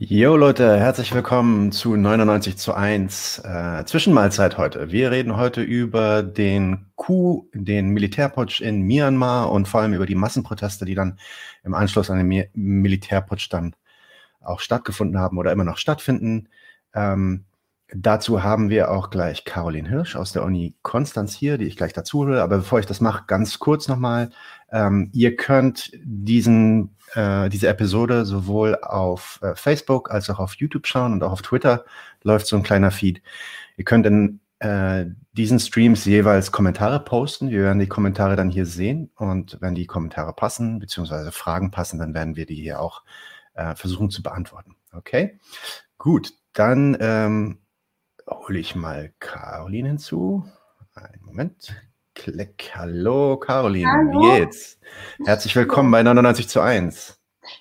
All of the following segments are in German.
Jo Leute, herzlich willkommen zu 99 zu 1 äh, Zwischenmahlzeit heute. Wir reden heute über den Coup, den Militärputsch in Myanmar und vor allem über die Massenproteste, die dann im Anschluss an den Mi Militärputsch dann auch stattgefunden haben oder immer noch stattfinden. Ähm, dazu haben wir auch gleich Caroline Hirsch aus der Uni Konstanz hier, die ich gleich dazu hole. Aber bevor ich das mache, ganz kurz nochmal. Ähm, ihr könnt diesen äh, diese Episode sowohl auf äh, Facebook als auch auf YouTube schauen und auch auf Twitter läuft so ein kleiner Feed. Ihr könnt in äh, diesen Streams jeweils Kommentare posten. Wir werden die Kommentare dann hier sehen und wenn die Kommentare passen, beziehungsweise Fragen passen, dann werden wir die hier auch äh, versuchen zu beantworten. Okay? Gut, dann ähm, hole ich mal Caroline hinzu. Einen Moment. Klick. Hallo, Caroline. Hallo. Wie geht's? Herzlich willkommen bei 99 zu 1.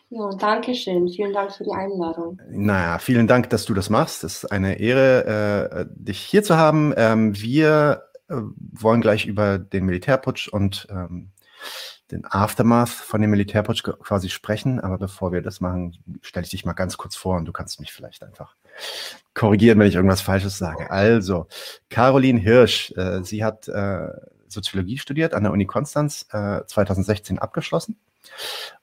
Ja, danke schön. Vielen Dank für die Einladung. Naja, vielen Dank, dass du das machst. Es ist eine Ehre, äh, dich hier zu haben. Ähm, wir äh, wollen gleich über den Militärputsch und ähm, den Aftermath von dem Militärputsch quasi sprechen. Aber bevor wir das machen, stelle ich dich mal ganz kurz vor und du kannst mich vielleicht einfach korrigieren, wenn ich irgendwas Falsches sage. Also, Caroline Hirsch, äh, sie hat äh, Soziologie studiert an der Uni Konstanz, äh, 2016 abgeschlossen.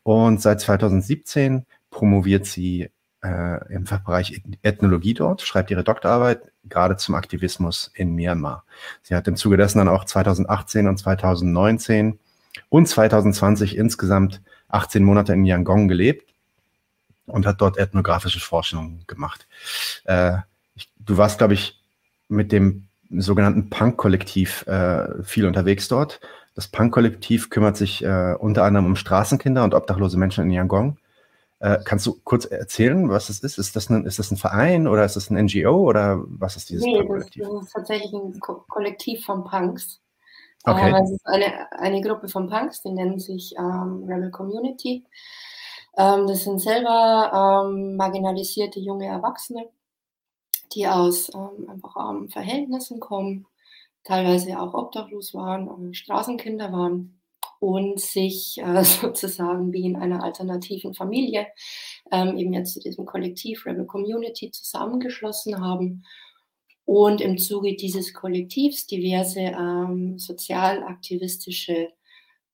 Und seit 2017 promoviert sie äh, im Fachbereich Ethnologie dort, schreibt ihre Doktorarbeit gerade zum Aktivismus in Myanmar. Sie hat im Zuge dessen dann auch 2018 und 2019 und 2020 insgesamt 18 Monate in Yangon gelebt und hat dort ethnografische Forschung gemacht. Äh, ich, du warst, glaube ich, mit dem sogenannten Punk-Kollektiv äh, viel unterwegs dort. Das Punk-Kollektiv kümmert sich äh, unter anderem um Straßenkinder und obdachlose Menschen in Yangon. Äh, kannst du kurz erzählen, was das ist? Ist das, ein, ist das ein Verein oder ist das ein NGO oder was ist dieses nee, Kollektiv? Das, das ist tatsächlich ein Ko Kollektiv von Punks. Okay. Äh, es ist eine, eine Gruppe von Punks, die nennen sich ähm, Rebel Community. Ähm, das sind selber ähm, marginalisierte junge Erwachsene, die aus ähm, einfach armen Verhältnissen kommen, teilweise auch obdachlos waren, äh, Straßenkinder waren und sich äh, sozusagen wie in einer alternativen Familie ähm, eben jetzt zu diesem Kollektiv Rebel Community zusammengeschlossen haben und im Zuge dieses Kollektivs diverse ähm, sozialaktivistische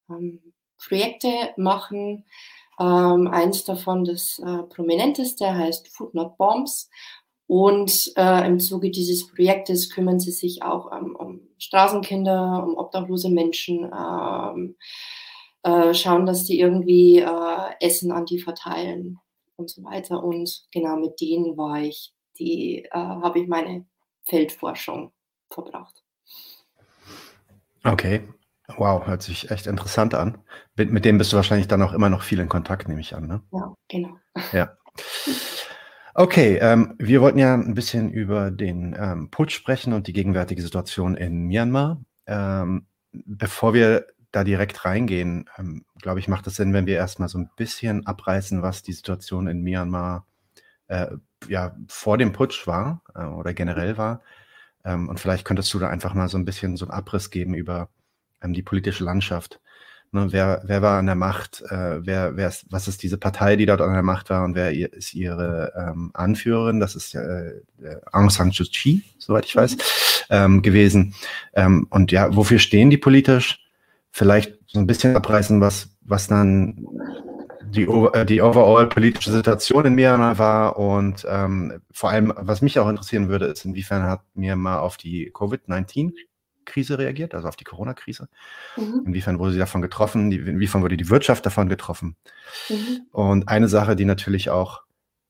ähm, Projekte machen. Ähm, eins davon, das äh, prominenteste, heißt Food Not Bombs und äh, im Zuge dieses Projektes kümmern sie sich auch ähm, um Straßenkinder, um obdachlose Menschen, ähm, äh, schauen, dass die irgendwie äh, Essen an die verteilen und so weiter. Und genau mit denen war ich, die äh, habe ich meine Feldforschung verbracht. Okay. Wow, hört sich echt interessant an. Mit, mit dem bist du wahrscheinlich dann auch immer noch viel in Kontakt, nehme ich an. Ne? Ja, genau. Ja. Okay, ähm, wir wollten ja ein bisschen über den ähm, Putsch sprechen und die gegenwärtige Situation in Myanmar. Ähm, bevor wir da direkt reingehen, ähm, glaube ich, macht es Sinn, wenn wir erstmal so ein bisschen abreißen, was die Situation in Myanmar äh, ja, vor dem Putsch war äh, oder generell war. Ähm, und vielleicht könntest du da einfach mal so ein bisschen so einen Abriss geben über ähm, die politische Landschaft. Ne, wer, wer war an der Macht? Äh, wer, wer ist, was ist diese Partei, die dort an der Macht war und wer ist ihre ähm, Anführerin? Das ist äh, Aung San Suu Kyi, soweit ich weiß, ähm, gewesen. Ähm, und ja, wofür stehen die politisch? Vielleicht so ein bisschen abreißen, was, was dann die, äh, die overall politische Situation in Myanmar war und ähm, vor allem, was mich auch interessieren würde, ist, inwiefern hat Myanmar auf die Covid-19 Krise reagiert, also auf die Corona-Krise? Mhm. Inwiefern wurde sie davon getroffen? Inwiefern wurde die Wirtschaft davon getroffen? Mhm. Und eine Sache, die natürlich auch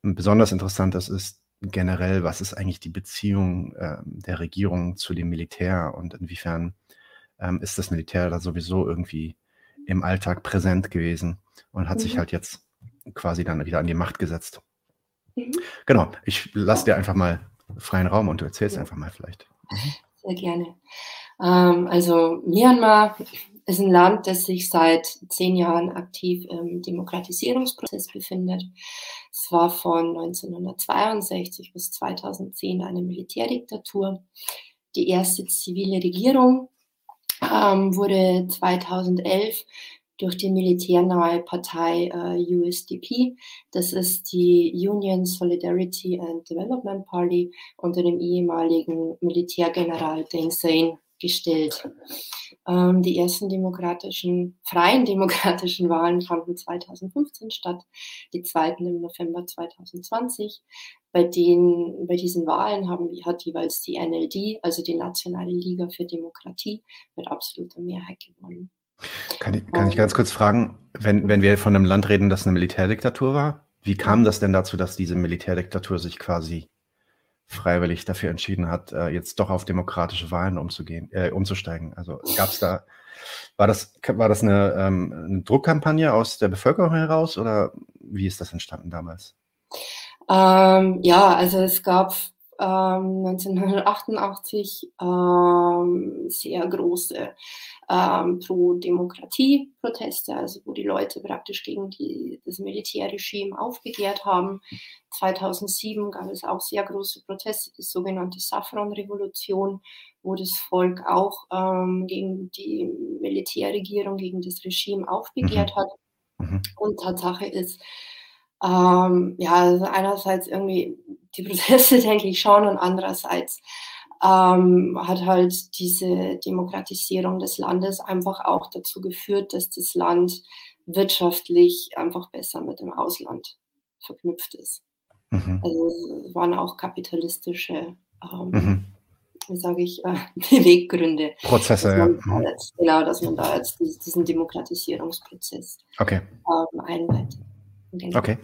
besonders interessant ist, ist generell, was ist eigentlich die Beziehung äh, der Regierung zu dem Militär und inwiefern ähm, ist das Militär da sowieso irgendwie im Alltag präsent gewesen und hat mhm. sich halt jetzt quasi dann wieder an die Macht gesetzt. Mhm. Genau, ich lasse dir einfach mal freien Raum und du erzählst ja. einfach mal vielleicht. Mhm. Sehr gerne. Ähm, also Myanmar ist ein Land, das sich seit zehn Jahren aktiv im Demokratisierungsprozess befindet. Es war von 1962 bis 2010 eine Militärdiktatur. Die erste zivile Regierung ähm, wurde 2011 durch die militärnahe Partei äh, USDP. Das ist die Union Solidarity and Development Party unter dem ehemaligen Militärgeneral Deng Sein gestellt. Ähm, die ersten demokratischen, freien demokratischen Wahlen fanden 2015 statt, die zweiten im November 2020. Bei, den, bei diesen Wahlen haben, hat jeweils die NLD, also die Nationale Liga für Demokratie, mit absoluter Mehrheit gewonnen. Kann ich, kann ich ganz kurz fragen, wenn, wenn wir von einem Land reden, das eine Militärdiktatur war, wie kam das denn dazu, dass diese Militärdiktatur sich quasi freiwillig dafür entschieden hat, äh, jetzt doch auf demokratische Wahlen umzugehen, äh, umzusteigen? Also gab es da, war das, war das eine, ähm, eine, Druckkampagne aus der Bevölkerung heraus oder wie ist das entstanden damals? Ähm, ja, also es gab ähm, 1988 ähm, sehr große ähm, Pro-Demokratie-Proteste, also wo die Leute praktisch gegen die, das Militärregime aufbegehrt haben. 2007 gab es auch sehr große Proteste, die sogenannte Saffron-Revolution, wo das Volk auch ähm, gegen die Militärregierung, gegen das Regime aufbegehrt mhm. hat. Mhm. Und Tatsache ist, ähm, ja, also einerseits irgendwie die Proteste, denke ich schon, und andererseits ähm, hat halt diese Demokratisierung des Landes einfach auch dazu geführt, dass das Land wirtschaftlich einfach besser mit dem Ausland verknüpft ist. Mhm. Also es waren auch kapitalistische, ähm, mhm. wie sage ich, äh, Beweggründe. Prozesse, ja. Da jetzt, genau, dass man da jetzt diesen Demokratisierungsprozess okay. ähm, einleitet. Genau. Okay.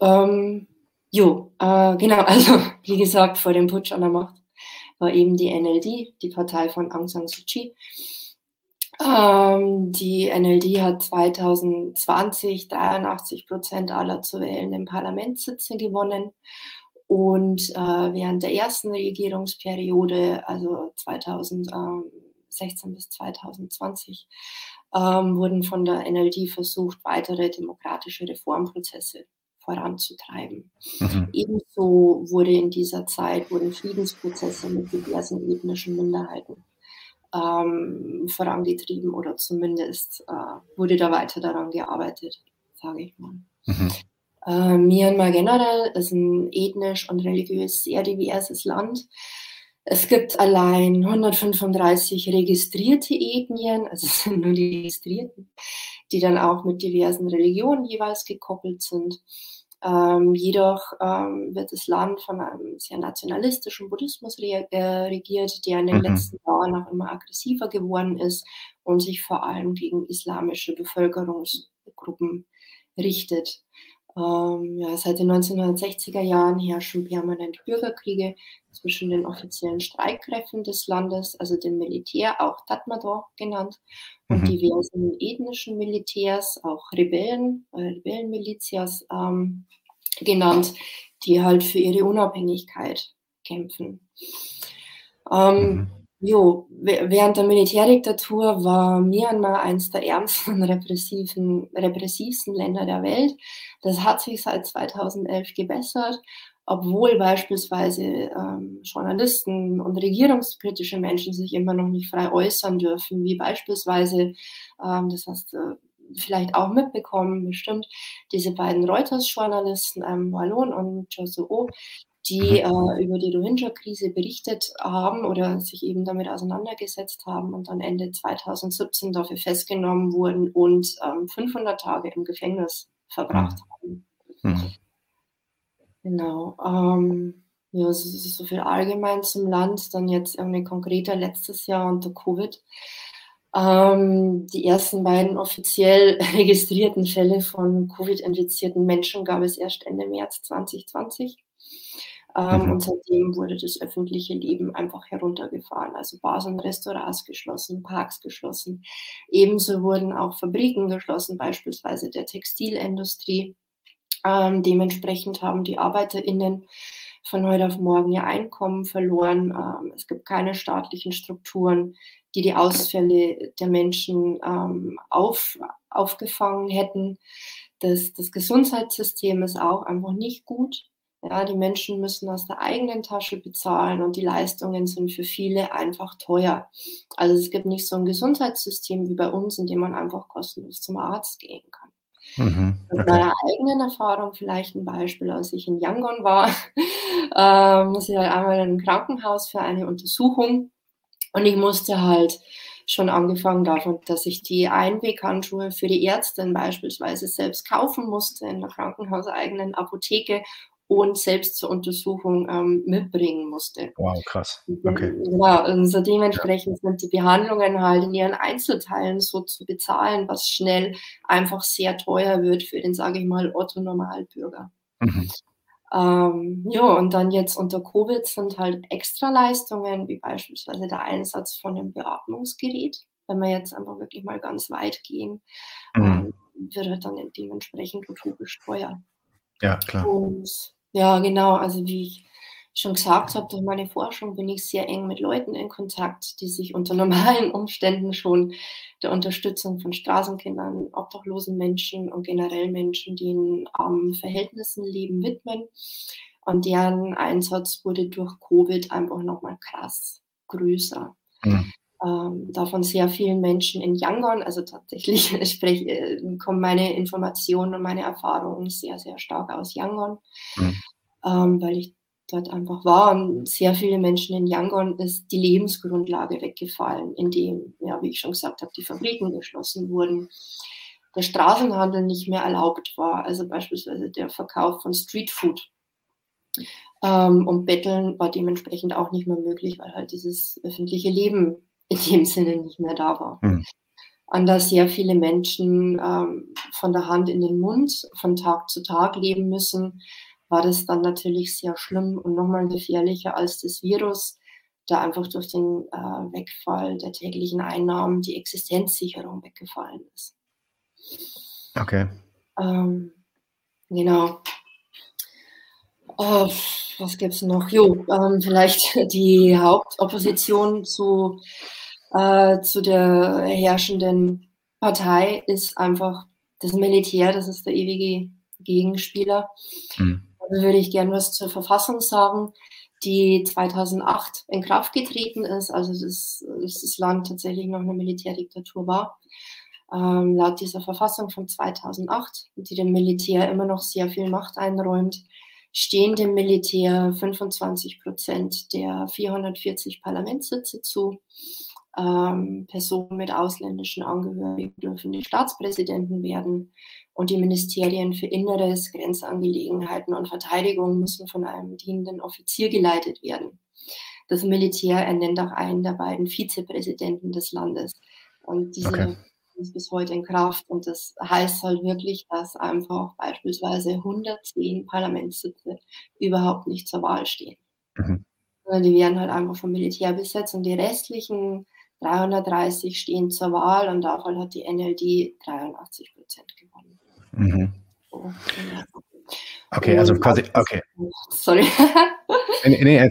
Ähm, jo, äh, genau, also wie gesagt, vor dem Putsch an der Macht war eben die NLD, die Partei von Aung San Suu Kyi. Ähm, die NLD hat 2020 83 Prozent aller zu wählenden Parlamentssitze gewonnen. Und äh, während der ersten Regierungsperiode, also 2016 bis 2020, ähm, wurden von der NLD versucht, weitere demokratische Reformprozesse voranzutreiben. Mhm. Ebenso wurde in dieser Zeit wurden Friedensprozesse mit diversen ethnischen Minderheiten ähm, vorangetrieben oder zumindest äh, wurde da weiter daran gearbeitet, sage ich mal. Mhm. Äh, Myanmar generell ist ein ethnisch und religiös sehr diverses Land. Es gibt allein 135 registrierte Ethnien, also es sind nur die registrierten, die dann auch mit diversen Religionen jeweils gekoppelt sind. Ähm, jedoch ähm, wird das Land von einem sehr nationalistischen Buddhismus re äh, regiert, der in den mhm. letzten Jahren auch immer aggressiver geworden ist und sich vor allem gegen islamische Bevölkerungsgruppen richtet. Ähm, ja, seit den 1960er Jahren herrschen permanent Bürgerkriege zwischen den offiziellen Streitkräften des Landes, also dem Militär, auch Tatmadaw genannt, und mhm. diversen ethnischen Militärs, auch Rebellen, äh, Rebellenmilizias ähm, genannt, die halt für ihre Unabhängigkeit kämpfen. Ähm, mhm. Jo, während der Militärdiktatur war Myanmar eines der ärmsten repressiven, repressivsten Länder der Welt. Das hat sich seit 2011 gebessert, obwohl beispielsweise ähm, Journalisten und regierungskritische Menschen sich immer noch nicht frei äußern dürfen, wie beispielsweise, ähm, das hast du vielleicht auch mitbekommen, bestimmt, diese beiden Reuters-Journalisten, ähm, Wallon und Josuo, die mhm. äh, über die Rohingya-Krise berichtet haben oder sich eben damit auseinandergesetzt haben und dann Ende 2017 dafür festgenommen wurden und ähm, 500 Tage im Gefängnis verbracht mhm. haben. Mhm. Genau. Ähm, ja, es ist so viel allgemein zum Land, dann jetzt irgendwie konkreter letztes Jahr unter Covid. Ähm, die ersten beiden offiziell registrierten Fälle von Covid-infizierten Menschen gab es erst Ende März 2020. Ähm, mhm. Und seitdem wurde das öffentliche Leben einfach heruntergefahren. Also Bars und Restaurants geschlossen, Parks geschlossen. Ebenso wurden auch Fabriken geschlossen, beispielsweise der Textilindustrie. Ähm, dementsprechend haben die ArbeiterInnen von heute auf morgen ihr Einkommen verloren. Ähm, es gibt keine staatlichen Strukturen, die die Ausfälle der Menschen ähm, auf, aufgefangen hätten. Das, das Gesundheitssystem ist auch einfach nicht gut. Ja, die Menschen müssen aus der eigenen Tasche bezahlen und die Leistungen sind für viele einfach teuer. Also es gibt nicht so ein Gesundheitssystem wie bei uns, in dem man einfach kostenlos zum Arzt gehen kann. Mhm, okay. Aus meiner eigenen Erfahrung vielleicht ein Beispiel, als ich in Yangon war, äh, muss ich halt einmal in ein Krankenhaus für eine Untersuchung und ich musste halt schon angefangen davon, dass ich die Einweghandschuhe für die Ärztin beispielsweise selbst kaufen musste in der krankenhauseigenen Apotheke und selbst zur Untersuchung ähm, mitbringen musste. Wow, krass. Okay. Genau, also dementsprechend ja. sind die Behandlungen halt in ihren Einzelteilen so zu bezahlen, was schnell einfach sehr teuer wird für den, sage ich mal, Otto-Normalbürger. Mhm. Ähm, ja, und dann jetzt unter Covid sind halt Extraleistungen, wie beispielsweise der Einsatz von einem Beatmungsgerät. Wenn wir jetzt einfach wirklich mal ganz weit gehen, mhm. ähm, wird halt dann dementsprechend utopisch teuer. Ja, klar. Und ja, genau. Also wie ich schon gesagt habe, durch meine Forschung bin ich sehr eng mit Leuten in Kontakt, die sich unter normalen Umständen schon der Unterstützung von Straßenkindern, obdachlosen Menschen und generell Menschen, die in armen Verhältnissen leben, widmen. Und deren Einsatz wurde durch Covid einfach nochmal krass größer. Mhm. Ähm, davon sehr vielen Menschen in Yangon, also tatsächlich sprech, äh, kommen meine Informationen und meine Erfahrungen sehr, sehr stark aus Yangon. Mhm ähm, weil ich dort einfach war. Und sehr viele Menschen in Yangon ist die Lebensgrundlage weggefallen, indem, ja, wie ich schon gesagt habe, die Fabriken geschlossen wurden, der Straßenhandel nicht mehr erlaubt war, also beispielsweise der Verkauf von Streetfood. Ähm, und Betteln war dementsprechend auch nicht mehr möglich, weil halt dieses öffentliche Leben in dem Sinne nicht mehr da war. Mhm. An das sehr viele Menschen ähm, von der Hand in den Mund von Tag zu Tag leben müssen, war das dann natürlich sehr schlimm und nochmal gefährlicher als das Virus, da einfach durch den äh, Wegfall der täglichen Einnahmen die Existenzsicherung weggefallen ist. Okay. Ähm, genau. Äh, was gibt es noch? Jo, ähm, vielleicht die Hauptopposition zu, äh, zu der herrschenden Partei ist einfach das Militär, das ist der ewige Gegenspieler. Mhm würde ich gerne was zur Verfassung sagen, die 2008 in Kraft getreten ist, also dass, dass das Land tatsächlich noch eine Militärdiktatur war. Ähm, laut dieser Verfassung von 2008, die dem Militär immer noch sehr viel Macht einräumt, stehen dem Militär 25 Prozent der 440 Parlamentssitze zu. Ähm, Personen mit ausländischen Angehörigen dürfen die Staatspräsidenten werden. Und die Ministerien für Inneres, Grenzangelegenheiten und Verteidigung müssen von einem dienenden Offizier geleitet werden. Das Militär ernennt auch einen der beiden Vizepräsidenten des Landes. Und diese okay. ist bis heute in Kraft. Und das heißt halt wirklich, dass einfach beispielsweise 110 Parlamentssitze überhaupt nicht zur Wahl stehen. Mhm. Die werden halt einfach vom Militär besetzt und die restlichen 330 stehen zur Wahl und davon hat die NLD 83 Prozent gewonnen. Mhm. Okay, also quasi, okay. Sorry. nee, nee, äh,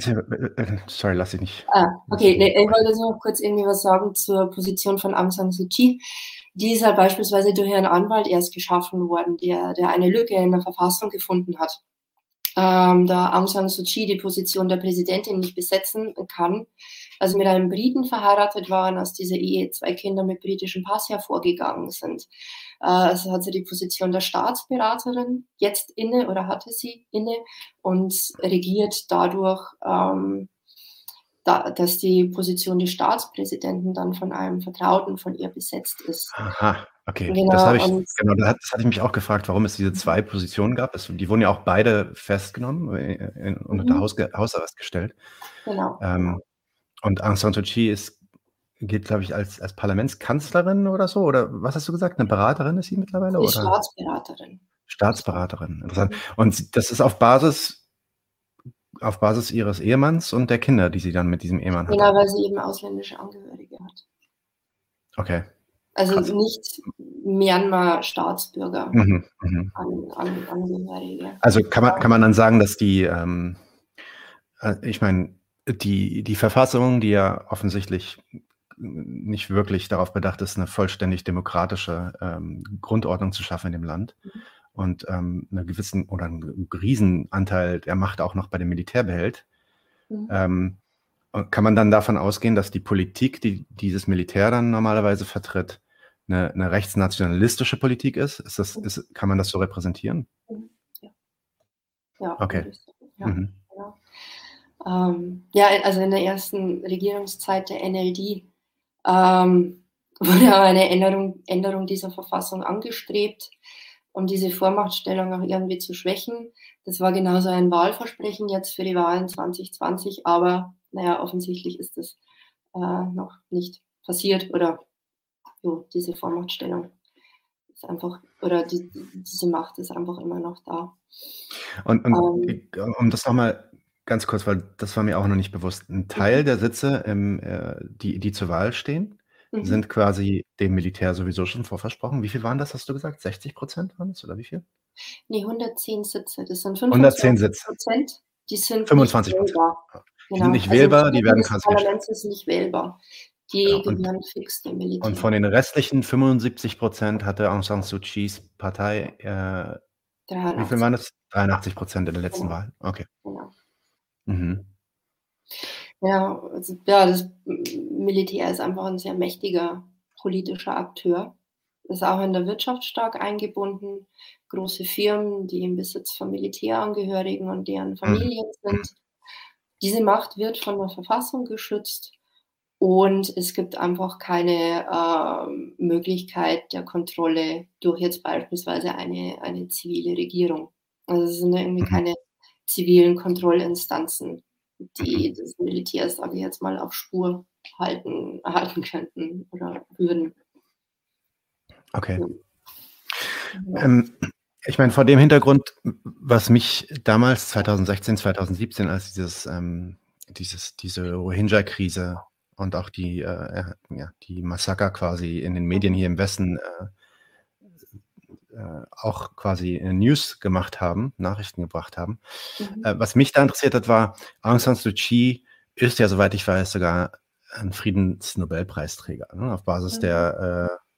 sorry, lass ich nicht. Ah, okay, nee, ich wollte noch kurz irgendwie was sagen zur Position von Aung San Suu Kyi. Die ist halt beispielsweise durch einen Anwalt erst geschaffen worden, der, der eine Lücke in der Verfassung gefunden hat. Ähm, da Aung San Suu Kyi die Position der Präsidentin nicht besetzen kann, also mit einem Briten verheiratet waren, aus dieser Ehe zwei Kinder mit britischem Pass hervorgegangen sind. Äh, also hat sie die Position der Staatsberaterin jetzt inne oder hatte sie inne und regiert dadurch, ähm, da, dass die Position des Staatspräsidenten dann von einem Vertrauten von ihr besetzt ist. Aha, okay. Genau, das, ich, genau, das, hatte ich mich auch gefragt, warum es diese zwei Positionen gab. Es, die wurden ja auch beide festgenommen äh, und unter mhm. Haus, Hausarrest gestellt. Genau. Ähm, und Aung San Suu Kyi ist, geht, glaube ich, als, als Parlamentskanzlerin oder so? Oder was hast du gesagt? Eine Beraterin ist sie mittlerweile? Ist oder? Staatsberaterin. Staatsberaterin, interessant. Und das ist auf Basis, auf Basis ihres Ehemanns und der Kinder, die sie dann mit diesem Ehemann hat. Genau, weil sie eben ausländische Angehörige hat. Okay. Also Krass. nicht Myanmar-Staatsbürger mhm, mhm. An, an, Angehörige. Also kann man, kann man dann sagen, dass die, ähm, äh, ich meine, die, die Verfassung, die ja offensichtlich nicht wirklich darauf bedacht ist, eine vollständig demokratische ähm, Grundordnung zu schaffen in dem Land. Mhm. und ähm, einen gewissen oder einen Riesenanteil der Macht auch noch bei dem Militär behält, mhm. ähm, kann man dann davon ausgehen, dass die Politik, die dieses Militär dann normalerweise vertritt, eine, eine rechtsnationalistische Politik ist? ist, das, ist kann man das so repräsentieren? Mhm. Ja. ja okay. Ja, mhm. Ähm, ja, also in der ersten Regierungszeit der NLD ähm, wurde eine Änderung, Änderung dieser Verfassung angestrebt, um diese Vormachtstellung auch irgendwie zu schwächen. Das war genauso ein Wahlversprechen jetzt für die Wahlen 2020, aber naja, offensichtlich ist das äh, noch nicht passiert oder jo, diese Vormachtstellung ist einfach, oder die, diese Macht ist einfach immer noch da. Und, und ähm, um das nochmal ganz kurz, weil das war mir auch noch nicht bewusst, ein Teil mhm. der Sitze, im, äh, die, die zur Wahl stehen, mhm. sind quasi dem Militär sowieso schon vorversprochen. Wie viel waren das, hast du gesagt? 60 Prozent waren es oder wie viel? Nee, 110 Sitze. Das sind 110 Sitze. Prozent. Die sind 25 Prozent. Die genau. sind nicht also wählbar, die werden quasi. Das Parlament ist nicht wählbar. Die ja, gehören fix dem Militär. Und von den restlichen 75 Prozent hatte Aung San Suu Kyis Partei, äh, wie viel waren das? 83 Prozent in der letzten genau. Wahl. Okay. Genau. Mhm. Ja, also, ja, das Militär ist einfach ein sehr mächtiger politischer Akteur. Ist auch in der Wirtschaft stark eingebunden. Große Firmen, die im Besitz von Militärangehörigen und deren mhm. Familien mhm. sind. Diese Macht wird von der Verfassung geschützt und es gibt einfach keine äh, Möglichkeit der Kontrolle durch jetzt beispielsweise eine, eine zivile Regierung. Also es sind irgendwie mhm. keine zivilen Kontrollinstanzen, die das Militär, sage ich jetzt mal, auf Spur halten, halten könnten oder würden. Okay. Ja. Ähm, ich meine, vor dem Hintergrund, was mich damals 2016, 2017, als dieses, ähm, dieses, diese Rohingya-Krise und auch die, äh, ja, die Massaker quasi in den Medien hier im Westen äh, auch quasi News gemacht haben, Nachrichten gebracht haben. Mhm. Äh, was mich da interessiert hat, war, Aung San Suu Kyi ist ja, soweit ich weiß, sogar ein Friedensnobelpreisträger, ne, auf Basis mhm. der äh,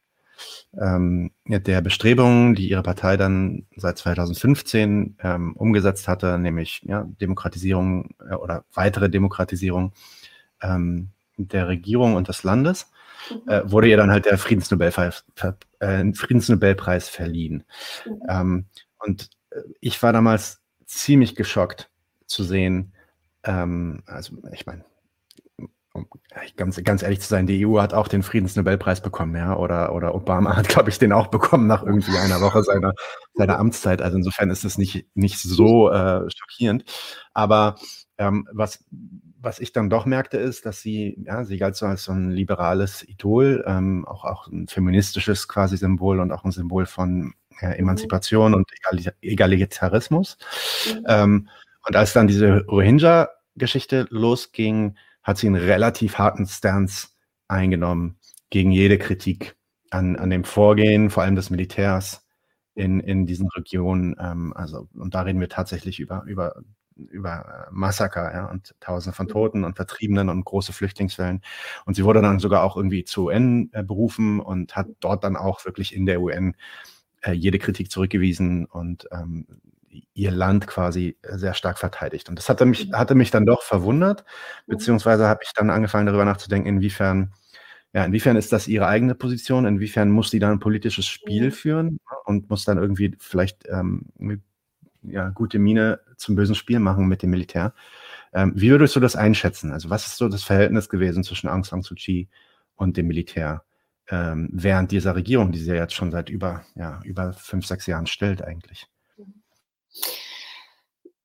ähm, der Bestrebungen, die ihre Partei dann seit 2015 ähm, umgesetzt hatte, nämlich ja, Demokratisierung äh, oder weitere Demokratisierung ähm, der Regierung und des Landes, mhm. äh, wurde ihr dann halt der Friedensnobelpreis, äh, Friedensnobelpreis verliehen. Mhm. Ähm, und äh, ich war damals ziemlich geschockt zu sehen, ähm, also ich meine, um ganz, ganz ehrlich zu sein, die EU hat auch den Friedensnobelpreis bekommen, ja, oder, oder Obama hat, glaube ich, den auch bekommen nach irgendwie einer Woche seiner, seiner Amtszeit. Also insofern ist es nicht, nicht so äh, schockierend. Aber ähm, was, was ich dann doch merkte, ist, dass sie, ja, sie galt so als so ein liberales Idol, ähm, auch, auch ein feministisches quasi Symbol und auch ein Symbol von äh, Emanzipation mhm. und Egal Egalitarismus. Mhm. Ähm, und als dann diese Rohingya-Geschichte losging, hat sie einen relativ harten Stance eingenommen gegen jede Kritik an, an dem Vorgehen, vor allem des Militärs in, in diesen Regionen. Ähm, also, und da reden wir tatsächlich über, über, über Massaker ja, und Tausende von Toten und Vertriebenen und große Flüchtlingswellen. Und sie wurde dann sogar auch irgendwie zu UN äh, berufen und hat dort dann auch wirklich in der UN äh, jede Kritik zurückgewiesen und ähm, ihr Land quasi äh, sehr stark verteidigt. Und das hatte mich, mhm. hatte mich dann doch verwundert, mhm. beziehungsweise habe ich dann angefangen, darüber nachzudenken, inwiefern, ja, inwiefern ist das ihre eigene Position, inwiefern muss sie dann ein politisches Spiel mhm. führen und muss dann irgendwie vielleicht ähm, ja, gute Miene zum bösen Spiel machen mit dem Militär. Ähm, wie würdest du das einschätzen? Also, was ist so das Verhältnis gewesen zwischen Aung San Suu Kyi und dem Militär ähm, während dieser Regierung, die sie ja jetzt schon seit über, ja, über fünf, sechs Jahren stellt eigentlich?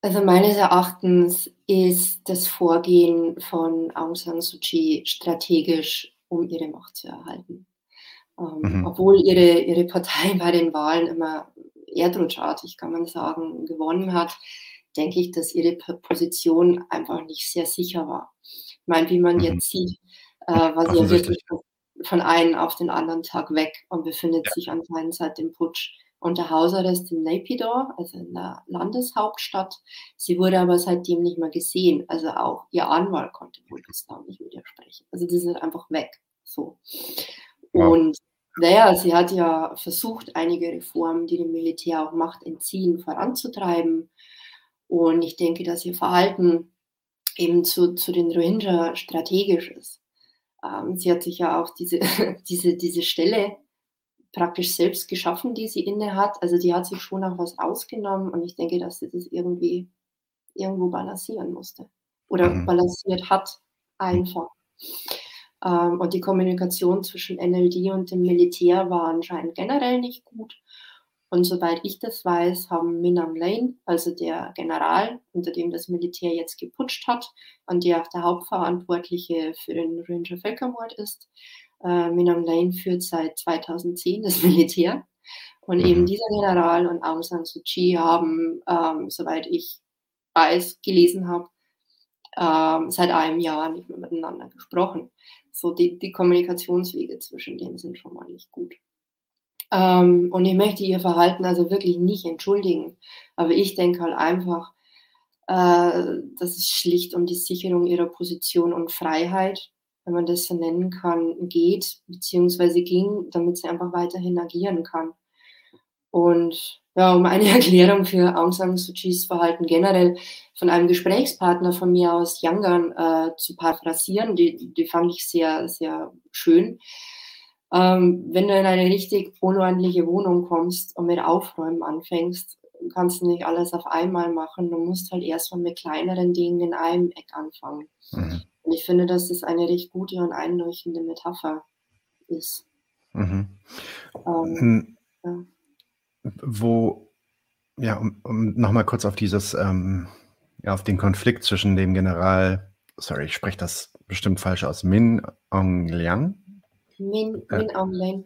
Also meines Erachtens ist das Vorgehen von Aung San Suu Kyi strategisch, um ihre Macht zu erhalten. Ähm, mhm. Obwohl ihre, ihre Partei bei den Wahlen immer erdrutschartig, kann man sagen, gewonnen hat, denke ich, dass ihre Position einfach nicht sehr sicher war. Ich meine, wie man mhm. jetzt sieht, äh, war sie ja wirklich von einem auf den anderen Tag weg und befindet ja. sich anscheinend seit dem Putsch unter Hausarrest in Naypyidaw, also in der Landeshauptstadt. Sie wurde aber seitdem nicht mehr gesehen. Also auch ihr Anwalt konnte wohl das nicht widersprechen. Also die sind einfach weg. So. Wow. Und naja, sie hat ja versucht, einige Reformen, die dem Militär auch Macht entziehen, voranzutreiben. Und ich denke, dass ihr Verhalten eben zu, zu den Rohingya strategisch ist. Ähm, sie hat sich ja auch diese, diese, diese Stelle praktisch selbst geschaffen, die sie inne hat. Also die hat sich schon auch was ausgenommen und ich denke, dass sie das irgendwie irgendwo balancieren musste oder mhm. balanciert hat einfach. Ähm, und die Kommunikation zwischen NLD und dem Militär war anscheinend generell nicht gut. Und soweit ich das weiß, haben Minam Lane, also der General, unter dem das Militär jetzt geputscht hat und der auch der Hauptverantwortliche für den Ranger Völkermord ist, äh, Minam Lane führt seit 2010 das Militär. Und eben mhm. dieser General und Aung San Suu Kyi haben, ähm, soweit ich weiß, gelesen habe, ähm, seit einem Jahr nicht mehr miteinander gesprochen. So die, die Kommunikationswege zwischen denen sind schon mal nicht gut. Ähm, und ich möchte ihr Verhalten also wirklich nicht entschuldigen. Aber ich denke halt einfach, äh, dass es schlicht um die Sicherung ihrer Position und Freiheit, wenn man das so nennen kann, geht, beziehungsweise ging, damit sie einfach weiterhin agieren kann. Und ja, um eine Erklärung für Aung San Suu Kyis Verhalten generell von einem Gesprächspartner von mir aus Yangan äh, zu paraphrasieren, die, die fand ich sehr, sehr schön. Ähm, wenn du in eine richtig unordentliche Wohnung kommst und mit Aufräumen anfängst, kannst du nicht alles auf einmal machen. Du musst halt erstmal mit kleineren Dingen in einem Eck anfangen. Mhm. Und ich finde, dass das eine recht gute und einleuchtende Metapher ist. Mhm. Ähm, ja. Wo, ja, um, um nochmal kurz auf dieses, ähm, ja, auf den Konflikt zwischen dem General, sorry, ich spreche das bestimmt falsch aus, Min Aung Liang Min, äh, Min Aung Hlaing.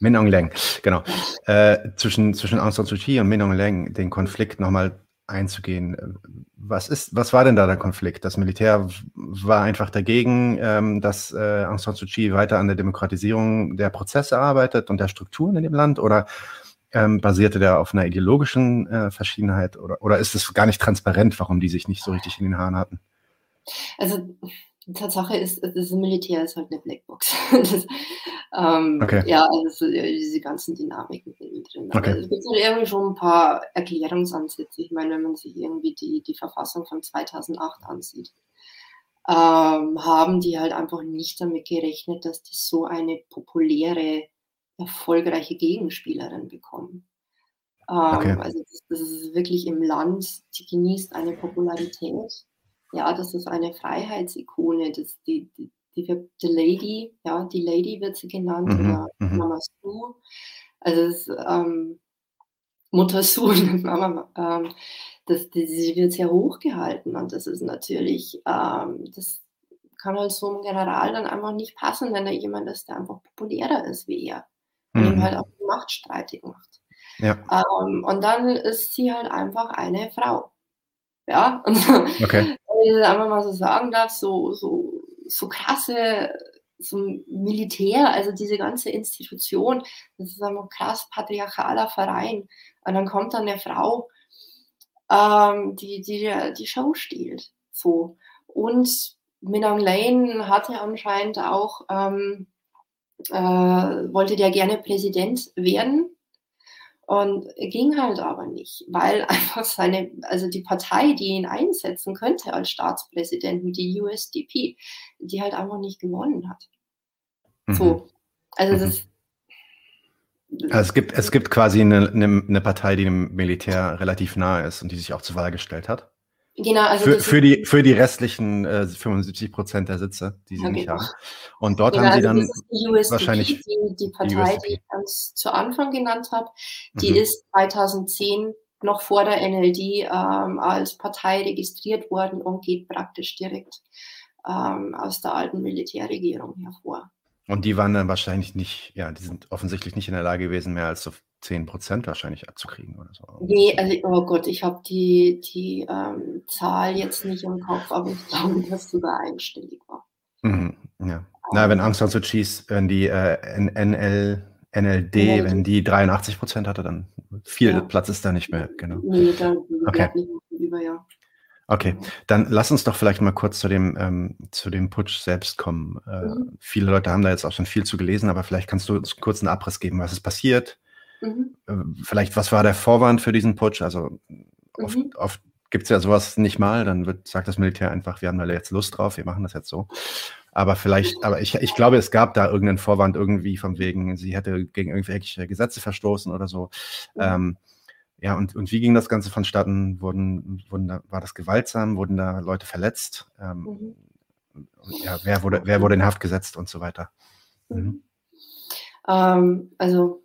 Min Aung Hlaing, genau. Äh, zwischen, zwischen Aung San Suu Kyi und Min Aung Hlaing den Konflikt nochmal einzugehen. Was ist, was war denn da der Konflikt? Das Militär war einfach dagegen, ähm, dass äh, Aung San Suu Kyi weiter an der Demokratisierung der Prozesse arbeitet und der Strukturen in dem Land oder ähm, basierte der auf einer ideologischen äh, Verschiedenheit oder, oder ist es gar nicht transparent, warum die sich nicht so richtig in den Haaren hatten? Also Tatsache ist, das Militär ist halt eine Blackbox. das, ähm, okay. Ja, also diese ganzen Dynamiken sind drin. Okay. Also es gibt halt irgendwie schon ein paar Erklärungsansätze. Ich meine, wenn man sich irgendwie die, die Verfassung von 2008 ansieht, ähm, haben die halt einfach nicht damit gerechnet, dass die so eine populäre, erfolgreiche Gegenspielerin bekommen. Ähm, okay. Also das, das ist wirklich im Land, die genießt eine Popularität ja, das ist eine Freiheitsikone, das, die, die, die Lady, ja, die Lady wird sie genannt, mhm, oder mhm. Mama Sue. Also es, ähm, Mutter Sue, Mama, ähm, das, die, sie wird sehr hoch gehalten und das ist natürlich, ähm, das kann halt so einem General dann einfach nicht passen, wenn er jemand ist, der einfach populärer ist wie er und ihm mhm. halt auch die Macht streitig macht. Ja. Ähm, und dann ist sie halt einfach eine Frau. Ja, okay wenn ich das einfach mal so sagen darf, so, so, so krasse so Militär, also diese ganze Institution, das ist ein krass patriarchaler Verein. Und dann kommt dann eine Frau, ähm, die, die die Show stiehlt. So. Und Minang Lane hatte anscheinend auch, ähm, äh, wollte der gerne Präsident werden und ging halt aber nicht, weil einfach seine, also die Partei, die ihn einsetzen könnte als Staatspräsidenten, die USDP, die halt einfach nicht gewonnen hat. Mhm. So. Also mhm. das. Also es gibt, es gibt quasi eine, eine, eine Partei, die dem Militär relativ nahe ist und die sich auch zur Wahl gestellt hat. Genau, also für, für, die, für die restlichen äh, 75 Prozent der Sitze, die sie okay. nicht haben. Und dort genau, haben sie also dann die USDP, wahrscheinlich die, die Partei, die, die ich ganz zu Anfang genannt habe, die mhm. ist 2010 noch vor der NLD ähm, als Partei registriert worden und geht praktisch direkt ähm, aus der alten Militärregierung hervor. Und die waren dann wahrscheinlich nicht, ja, die sind offensichtlich nicht in der Lage gewesen, mehr als so 10 Prozent wahrscheinlich abzukriegen oder so. Nee, also, oh Gott, ich habe die, die ähm, Zahl jetzt nicht im Kopf, aber ich glaube, dass sogar einstellig war. Mhm, ja. Na, wenn Aung San Suu Kyi, wenn die äh, NL, NLD, NLD, wenn die 83 Prozent hatte, dann viel ja. Platz ist da nicht mehr, genau. Nee, da okay. nicht mehr über, ja. Okay, dann lass uns doch vielleicht mal kurz zu dem, ähm, zu dem Putsch selbst kommen. Äh, mhm. Viele Leute haben da jetzt auch schon viel zu gelesen, aber vielleicht kannst du uns kurz einen Abriss geben, was ist passiert? Mhm. Äh, vielleicht, was war der Vorwand für diesen Putsch? Also oft, mhm. oft gibt es ja sowas nicht mal, dann wird, sagt das Militär einfach, wir haben da jetzt Lust drauf, wir machen das jetzt so. Aber vielleicht, aber ich, ich glaube, es gab da irgendeinen Vorwand irgendwie von wegen, sie hätte gegen irgendwelche Gesetze verstoßen oder so. Mhm. Ähm, ja, und, und wie ging das Ganze vonstatten? Wurden, wurden da, war das gewaltsam? Wurden da Leute verletzt? Ähm, mhm. ja, wer wurde, wer wurde in Haft gesetzt und so weiter? Mhm. mhm. Ähm, also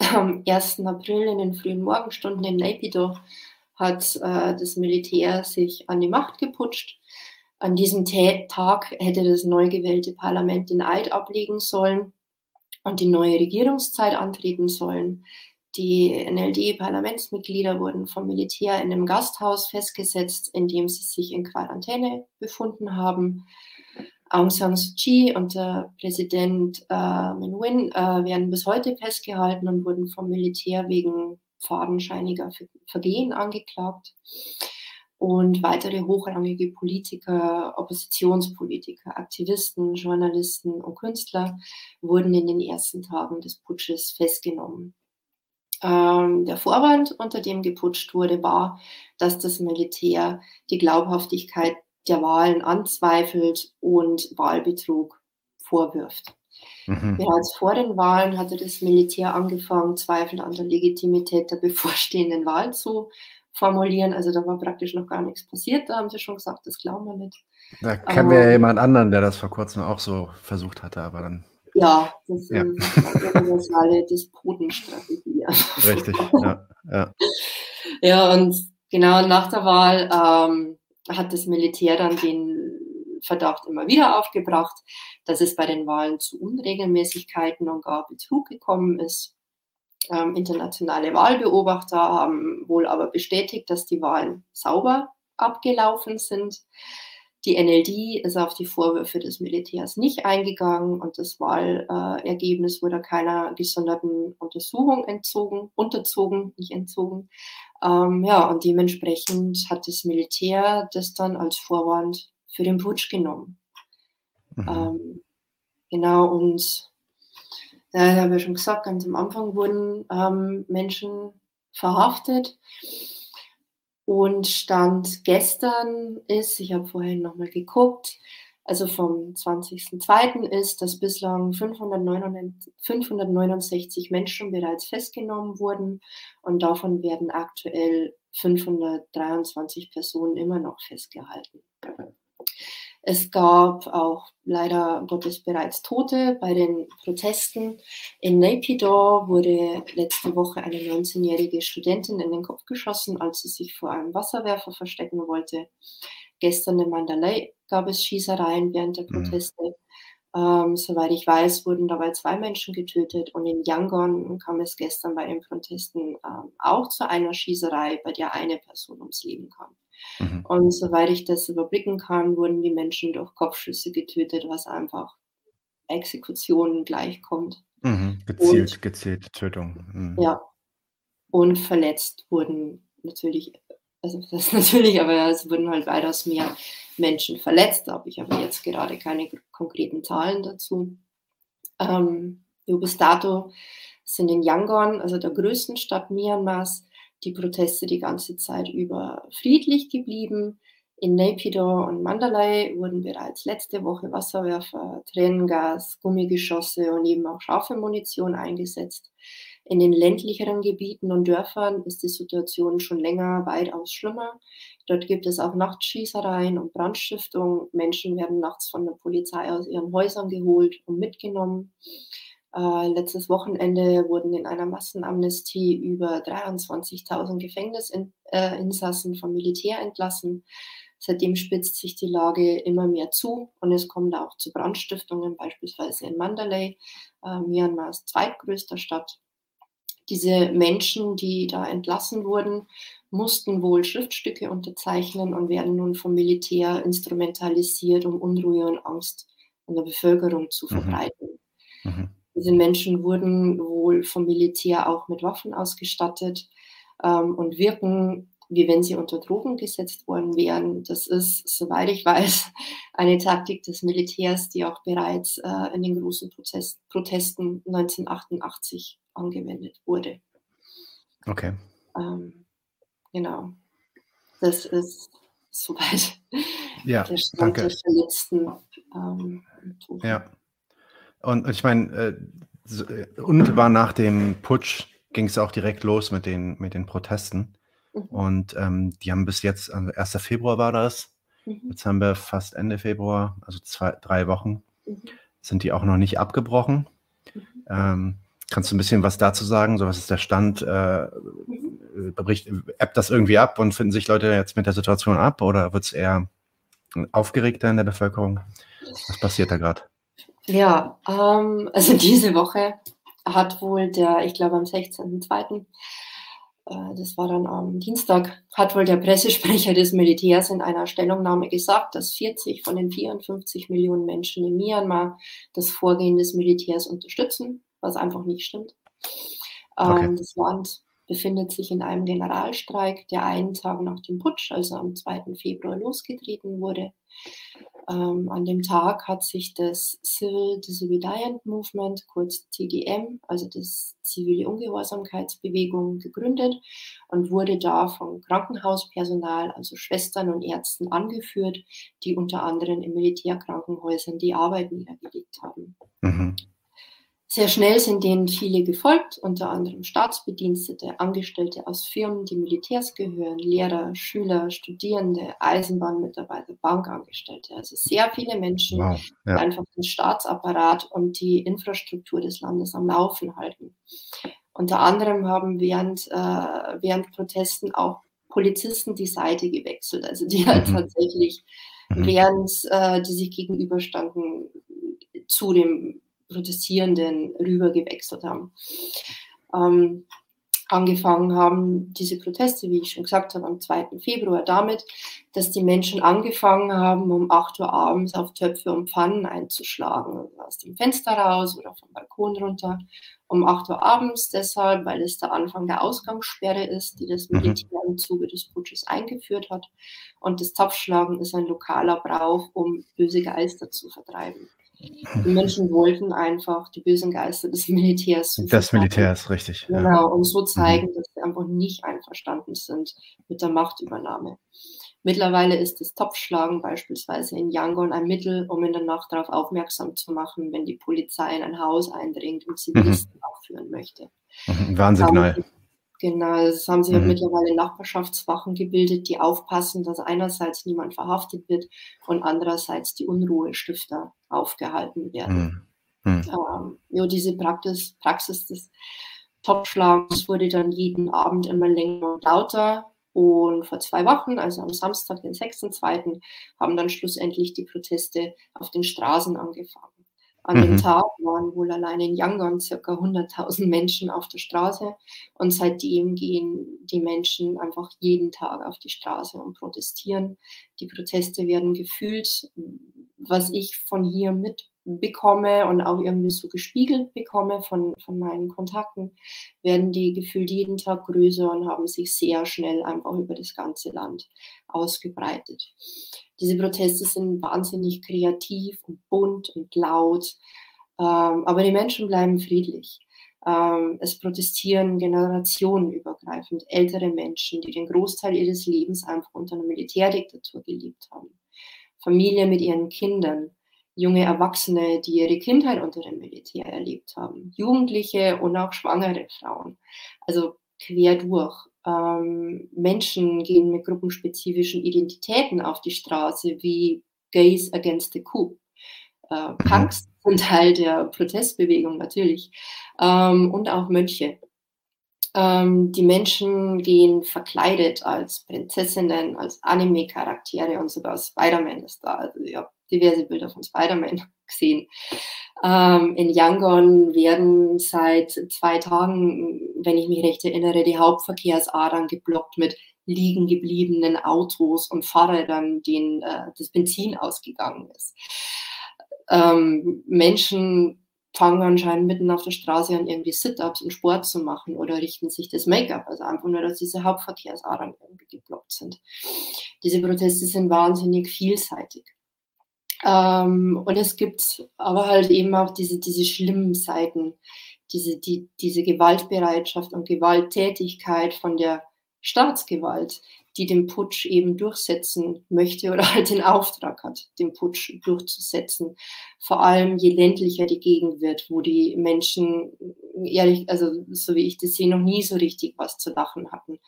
am 1. April in den frühen Morgenstunden in Naypyidaw hat äh, das Militär sich an die Macht geputscht. An diesem Tag hätte das neu gewählte Parlament den Eid ablegen sollen und die neue Regierungszeit antreten sollen. Die NLD-Parlamentsmitglieder wurden vom Militär in einem Gasthaus festgesetzt, in dem sie sich in Quarantäne befunden haben. Aung San Suu Kyi und der Präsident äh, Min Win äh, werden bis heute festgehalten und wurden vom Militär wegen fadenscheiniger Vergehen angeklagt. Und weitere hochrangige Politiker, Oppositionspolitiker, Aktivisten, Journalisten und Künstler wurden in den ersten Tagen des Putsches festgenommen. Ähm, der Vorwand, unter dem geputscht wurde, war, dass das Militär die Glaubhaftigkeit der Wahlen anzweifelt und Wahlbetrug vorwirft. Mhm. Bereits vor den Wahlen hatte das Militär angefangen, Zweifel an der Legitimität der bevorstehenden Wahl zu formulieren. Also da war praktisch noch gar nichts passiert. Da haben sie schon gesagt, das glauben wir nicht. Da kennen wir ja jemand anderen, der das vor kurzem auch so versucht hatte, aber dann ja, das ja. ist eine universale Despotenstrategie. Richtig, ja, ja. Ja, und genau nach der Wahl ähm, hat das Militär dann den Verdacht immer wieder aufgebracht, dass es bei den Wahlen zu Unregelmäßigkeiten und gar Betrug gekommen ist. Ähm, internationale Wahlbeobachter haben wohl aber bestätigt, dass die Wahlen sauber abgelaufen sind. Die NLD ist auf die Vorwürfe des Militärs nicht eingegangen und das Wahlergebnis wurde keiner gesonderten Untersuchung entzogen, unterzogen, nicht entzogen. Ähm, ja, und dementsprechend hat das Militär das dann als Vorwand für den Putsch genommen. Mhm. Ähm, genau, und da habe ich schon gesagt, ganz am Anfang wurden ähm, Menschen verhaftet. Und Stand gestern ist, ich habe vorhin nochmal geguckt, also vom 20.02. ist, dass bislang 569 Menschen bereits festgenommen wurden und davon werden aktuell 523 Personen immer noch festgehalten. Es gab auch leider Gottes bereits Tote bei den Protesten. In Naypyidaw wurde letzte Woche eine 19-jährige Studentin in den Kopf geschossen, als sie sich vor einem Wasserwerfer verstecken wollte. Gestern in Mandalay gab es Schießereien während der mhm. Proteste. Mhm. Ähm, soweit ich weiß, wurden dabei zwei Menschen getötet und in Yangon kam es gestern bei den Protesten ähm, auch zu einer Schießerei, bei der eine Person ums Leben kam. Mhm. Und soweit ich das überblicken kann, wurden die Menschen durch Kopfschüsse getötet, was einfach Exekutionen gleichkommt. Mhm. Gezielt, und, gezielt Tötung. Mhm. Ja. Und verletzt wurden natürlich, also das ist natürlich, aber es wurden halt weitaus mehr Menschen verletzt. Da habe ich aber jetzt gerade keine konkreten Zahlen dazu. Ähm, bis dato sind in Yangon, also der größten Stadt Myanmars, die Proteste die ganze Zeit über friedlich geblieben. In Naypyidaw und Mandalay wurden bereits letzte Woche Wasserwerfer, Tränengas, Gummigeschosse und eben auch scharfe Munition eingesetzt. In den ländlicheren Gebieten und Dörfern ist die Situation schon länger weitaus schlimmer. Dort gibt es auch Nachtschießereien und Brandstiftung. Menschen werden nachts von der Polizei aus ihren Häusern geholt und mitgenommen. Äh, letztes Wochenende wurden in einer Massenamnestie über 23.000 Gefängnisinsassen vom Militär entlassen. Seitdem spitzt sich die Lage immer mehr zu und es kommt auch zu Brandstiftungen, beispielsweise in Mandalay, äh, Myanmars zweitgrößter Stadt. Diese Menschen, die da entlassen wurden, mussten wohl Schriftstücke unterzeichnen und werden nun vom Militär instrumentalisiert, um Unruhe und Angst in der Bevölkerung zu mhm. verbreiten. Mhm. Diese Menschen wurden wohl vom Militär auch mit Waffen ausgestattet ähm, und wirken wie wenn sie unter Drogen gesetzt worden wären. Das ist, soweit ich weiß, eine Taktik des Militärs, die auch bereits äh, in den großen Protest, Protesten 1988 angewendet wurde. Okay. Ähm, genau. Das ist soweit ja, der Stand danke. der verletzten ähm, Ja. Und ich meine, äh, unmittelbar nach dem Putsch ging es auch direkt los mit den, mit den Protesten. Mhm. Und ähm, die haben bis jetzt, also 1. Februar war das. Mhm. Jetzt haben wir fast Ende Februar, also zwei, drei Wochen, mhm. sind die auch noch nicht abgebrochen. Mhm. Ähm, kannst du ein bisschen was dazu sagen? So, was ist der Stand? Äh, mhm. bricht, ebbt das irgendwie ab und finden sich Leute jetzt mit der Situation ab oder wird es eher aufgeregter in der Bevölkerung? Was passiert da gerade? Ja, ähm, also diese Woche hat wohl der, ich glaube am 16.02., äh, das war dann am Dienstag, hat wohl der Pressesprecher des Militärs in einer Stellungnahme gesagt, dass 40 von den 54 Millionen Menschen in Myanmar das Vorgehen des Militärs unterstützen, was einfach nicht stimmt. Okay. Ähm, das Land befindet sich in einem Generalstreik, der einen Tag nach dem Putsch, also am 2. Februar, losgetreten wurde. Ähm, an dem Tag hat sich das Civil Disobedient Movement, kurz TDM, also das zivile Ungehorsamkeitsbewegung, gegründet und wurde da vom Krankenhauspersonal, also Schwestern und Ärzten, angeführt, die unter anderem in Militärkrankenhäusern die Arbeit niedergelegt haben. Mhm. Sehr schnell sind denen viele gefolgt, unter anderem Staatsbedienstete, Angestellte aus Firmen, die Militärs gehören, Lehrer, Schüler, Studierende, Eisenbahnmitarbeiter, Bankangestellte. Also sehr viele Menschen, wow, ja. die einfach den Staatsapparat und die Infrastruktur des Landes am Laufen halten. Unter anderem haben während, äh, während Protesten auch Polizisten die Seite gewechselt, also die halt mhm. tatsächlich, mhm. während äh, die sich gegenüberstanden, zu dem Protestierenden rübergewechselt haben. Ähm, angefangen haben diese Proteste, wie ich schon gesagt habe, am 2. Februar damit, dass die Menschen angefangen haben, um 8 Uhr abends auf Töpfe und Pfannen einzuschlagen, also aus dem Fenster raus oder vom Balkon runter. Um 8 Uhr abends deshalb, weil es der Anfang der Ausgangssperre ist, die das mhm. Militär im Zuge des Putsches eingeführt hat. Und das Zapfschlagen ist ein lokaler Brauch, um böse Geister zu vertreiben. Die Menschen wollten einfach die bösen Geister des Militärs. Das Militär ist richtig. Genau, ja. um so zeigen, mhm. dass sie einfach nicht einverstanden sind mit der Machtübernahme. Mittlerweile ist das Topfschlagen beispielsweise in Yangon ein Mittel, um in der Nacht darauf aufmerksam zu machen, wenn die Polizei in ein Haus eindringt und Zivilisten mhm. aufführen möchte. Mhm. Warnsignal. Genau, es haben sich mhm. mittlerweile Nachbarschaftswachen gebildet, die aufpassen, dass einerseits niemand verhaftet wird und andererseits die Unruhestifter aufgehalten werden. Mhm. Mhm. Ähm, ja, diese Praxis, Praxis des Topschlagens wurde dann jeden Abend immer länger und lauter. Und vor zwei Wochen, also am Samstag, den 6.2., haben dann schlussendlich die Proteste auf den Straßen angefangen. An mhm. dem Tag waren wohl allein in Yangon circa 100.000 Menschen auf der Straße und seitdem gehen die Menschen einfach jeden Tag auf die Straße und protestieren. Die Proteste werden gefühlt, was ich von hier mitbekomme und auch irgendwie so gespiegelt bekomme von, von meinen Kontakten, werden die gefühlt jeden Tag größer und haben sich sehr schnell einfach über das ganze Land ausgebreitet. Diese Proteste sind wahnsinnig kreativ und bunt und laut, ähm, aber die Menschen bleiben friedlich. Ähm, es protestieren generationenübergreifend ältere Menschen, die den Großteil ihres Lebens einfach unter einer Militärdiktatur gelebt haben. Familien mit ihren Kindern, junge Erwachsene, die ihre Kindheit unter dem Militär erlebt haben, Jugendliche und auch schwangere Frauen. Also quer durch. Ähm, Menschen gehen mit gruppenspezifischen Identitäten auf die Straße, wie Gays Against the Coup. Äh, mhm. Punks sind Teil der Protestbewegung natürlich ähm, und auch Mönche. Ähm, die Menschen gehen verkleidet als Prinzessinnen, als Anime-Charaktere und sogar Spider-Man ist da. Also ich habe diverse Bilder von Spider-Man gesehen. Ähm, in Yangon werden seit zwei Tagen, wenn ich mich recht erinnere, die Hauptverkehrsadern geblockt mit liegen gebliebenen Autos und Fahrrädern, denen äh, das Benzin ausgegangen ist. Ähm, Menschen fangen anscheinend mitten auf der Straße an, irgendwie Sit-Ups und Sport zu machen oder richten sich das Make-up, also einfach nur, dass diese Hauptverkehrsadern irgendwie geblockt sind. Diese Proteste sind wahnsinnig vielseitig. Ähm, und es gibt aber halt eben auch diese, diese schlimmen Seiten, diese, die, diese Gewaltbereitschaft und Gewalttätigkeit von der Staatsgewalt, die den Putsch eben durchsetzen möchte oder halt den Auftrag hat, den Putsch durchzusetzen. Vor allem je ländlicher die Gegend wird, wo die Menschen, ehrlich, also so wie ich das sehe, noch nie so richtig was zu lachen hatten,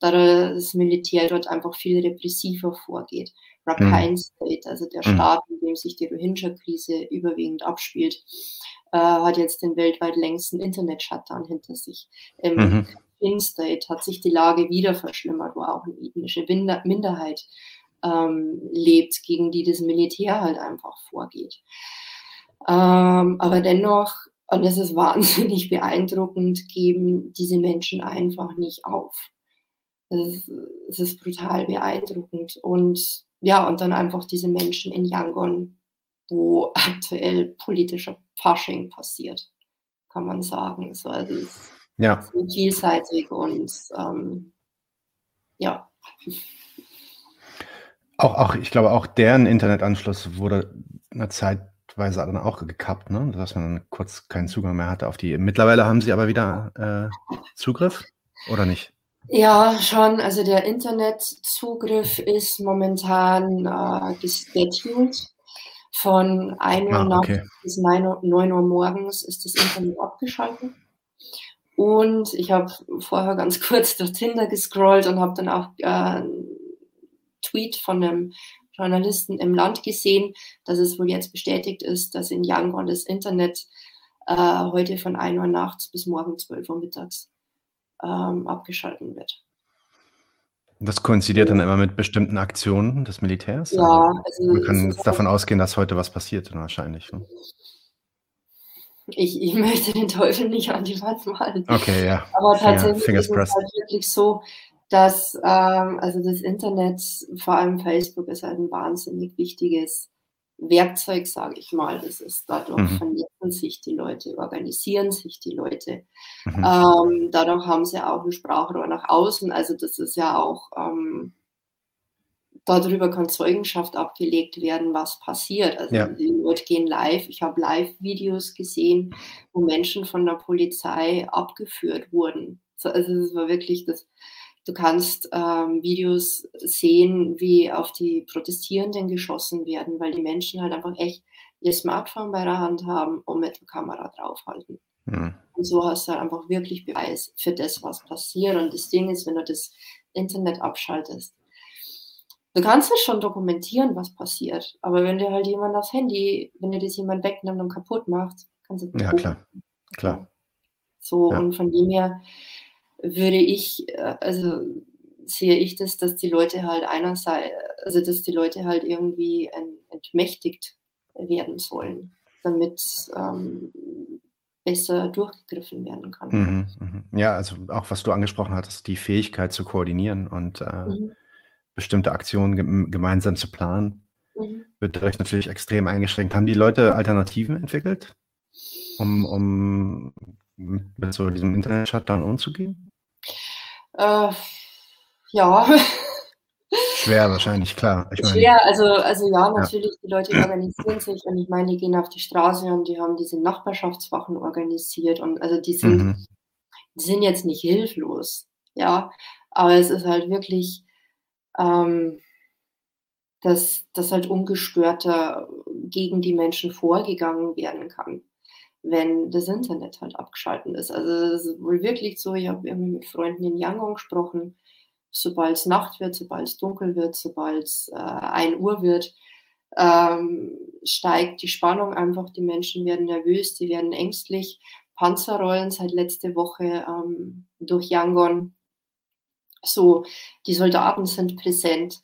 da das Militär dort einfach viel repressiver vorgeht. Rakhine mhm. State, also der mhm. Staat, in dem sich die Rohingya-Krise überwiegend abspielt, äh, hat jetzt den weltweit längsten Internet-Shutdown hinter sich. Im mhm. Rakhine State hat sich die Lage wieder verschlimmert, wo auch eine ethnische Minderheit ähm, lebt, gegen die das Militär halt einfach vorgeht. Ähm, aber dennoch, und das ist wahnsinnig beeindruckend, geben diese Menschen einfach nicht auf. Es ist, ist brutal beeindruckend. Und ja, und dann einfach diese Menschen in Yangon, wo aktuell politischer Fasching passiert, kann man sagen. So, also ja. vielseitig und ähm, ja. Auch, auch, ich glaube, auch deren Internetanschluss wurde eine Zeitweise dann auch gekappt, ne? dass man dann kurz keinen Zugang mehr hatte auf die. Mittlerweile haben sie aber wieder äh, Zugriff oder nicht? Ja, schon. Also der Internetzugriff ist momentan äh, gescheduled. Von 1 Uhr ah, nachts okay. bis 9 Uhr morgens ist das Internet abgeschaltet. Und ich habe vorher ganz kurz durch Tinder gescrollt und habe dann auch äh, einen Tweet von einem Journalisten im Land gesehen, dass es wohl jetzt bestätigt ist, dass in Yangon das Internet äh, heute von 1 Uhr nachts bis morgen 12 Uhr mittags ähm, abgeschalten wird. Das koinzidiert dann immer mit bestimmten Aktionen des Militärs? Ja, also, man kann jetzt davon ausgehen, dass heute was passiert, wahrscheinlich. Ne? Ich, ich, möchte den Teufel nicht an die Wand malen. Okay, ja. Aber tatsächlich ja, ist es halt wirklich so, dass ähm, also das Internet, vor allem Facebook, ist halt ein wahnsinnig wichtiges Werkzeug, sage ich mal. Das ist dadurch mhm. vernetzen sich die Leute, organisieren sich die Leute. Mhm. Ähm, dadurch haben sie auch ein Sprachrohr nach außen. Also das ist ja auch ähm, darüber kann Zeugenschaft abgelegt werden, was passiert. Also ja. die Leute gehen live. Ich habe Live-Videos gesehen, wo Menschen von der Polizei abgeführt wurden. Also es war wirklich das Du kannst ähm, Videos sehen, wie auf die Protestierenden geschossen werden, weil die Menschen halt einfach echt ihr Smartphone bei der Hand haben und mit der Kamera draufhalten. Mhm. Und so hast du halt einfach wirklich Beweis für das, was passiert. Und das Ding ist, wenn du das Internet abschaltest, du kannst es schon dokumentieren, was passiert. Aber wenn dir halt jemand aufs Handy, wenn dir das jemand wegnimmt und kaputt macht, kannst du Ja, klar. Klar. So, ja. und von dem her, würde ich, äh, also sehe ich das, dass die Leute halt einerseits, also dass die Leute halt irgendwie entmächtigt werden sollen, damit ähm, besser durchgegriffen werden kann. Mhm, mhm. Ja, also auch was du angesprochen hattest, die Fähigkeit zu koordinieren und äh, mhm. Bestimmte Aktionen gemeinsam zu planen, mhm. wird dadurch natürlich extrem eingeschränkt. Haben die Leute Alternativen entwickelt, um, um mit so diesem Internet-Shutdown umzugehen? Äh, ja. Schwer wahrscheinlich, klar. Ich Schwer, also, also ja, natürlich, ja. die Leute organisieren sich und ich meine, die gehen auf die Straße und die haben diese Nachbarschaftswachen organisiert und also die sind, mhm. die sind jetzt nicht hilflos, ja, aber es ist halt wirklich, ähm, dass, dass halt ungestörter gegen die Menschen vorgegangen werden kann wenn das Internet halt abgeschaltet ist. Also es ist wohl wirklich so, ich habe mit Freunden in Yangon gesprochen, sobald es Nacht wird, sobald es dunkel wird, sobald es äh, 1 Uhr wird, ähm, steigt die Spannung einfach, die Menschen werden nervös, die werden ängstlich. Panzer rollen seit letzte Woche ähm, durch Yangon. So, die Soldaten sind präsent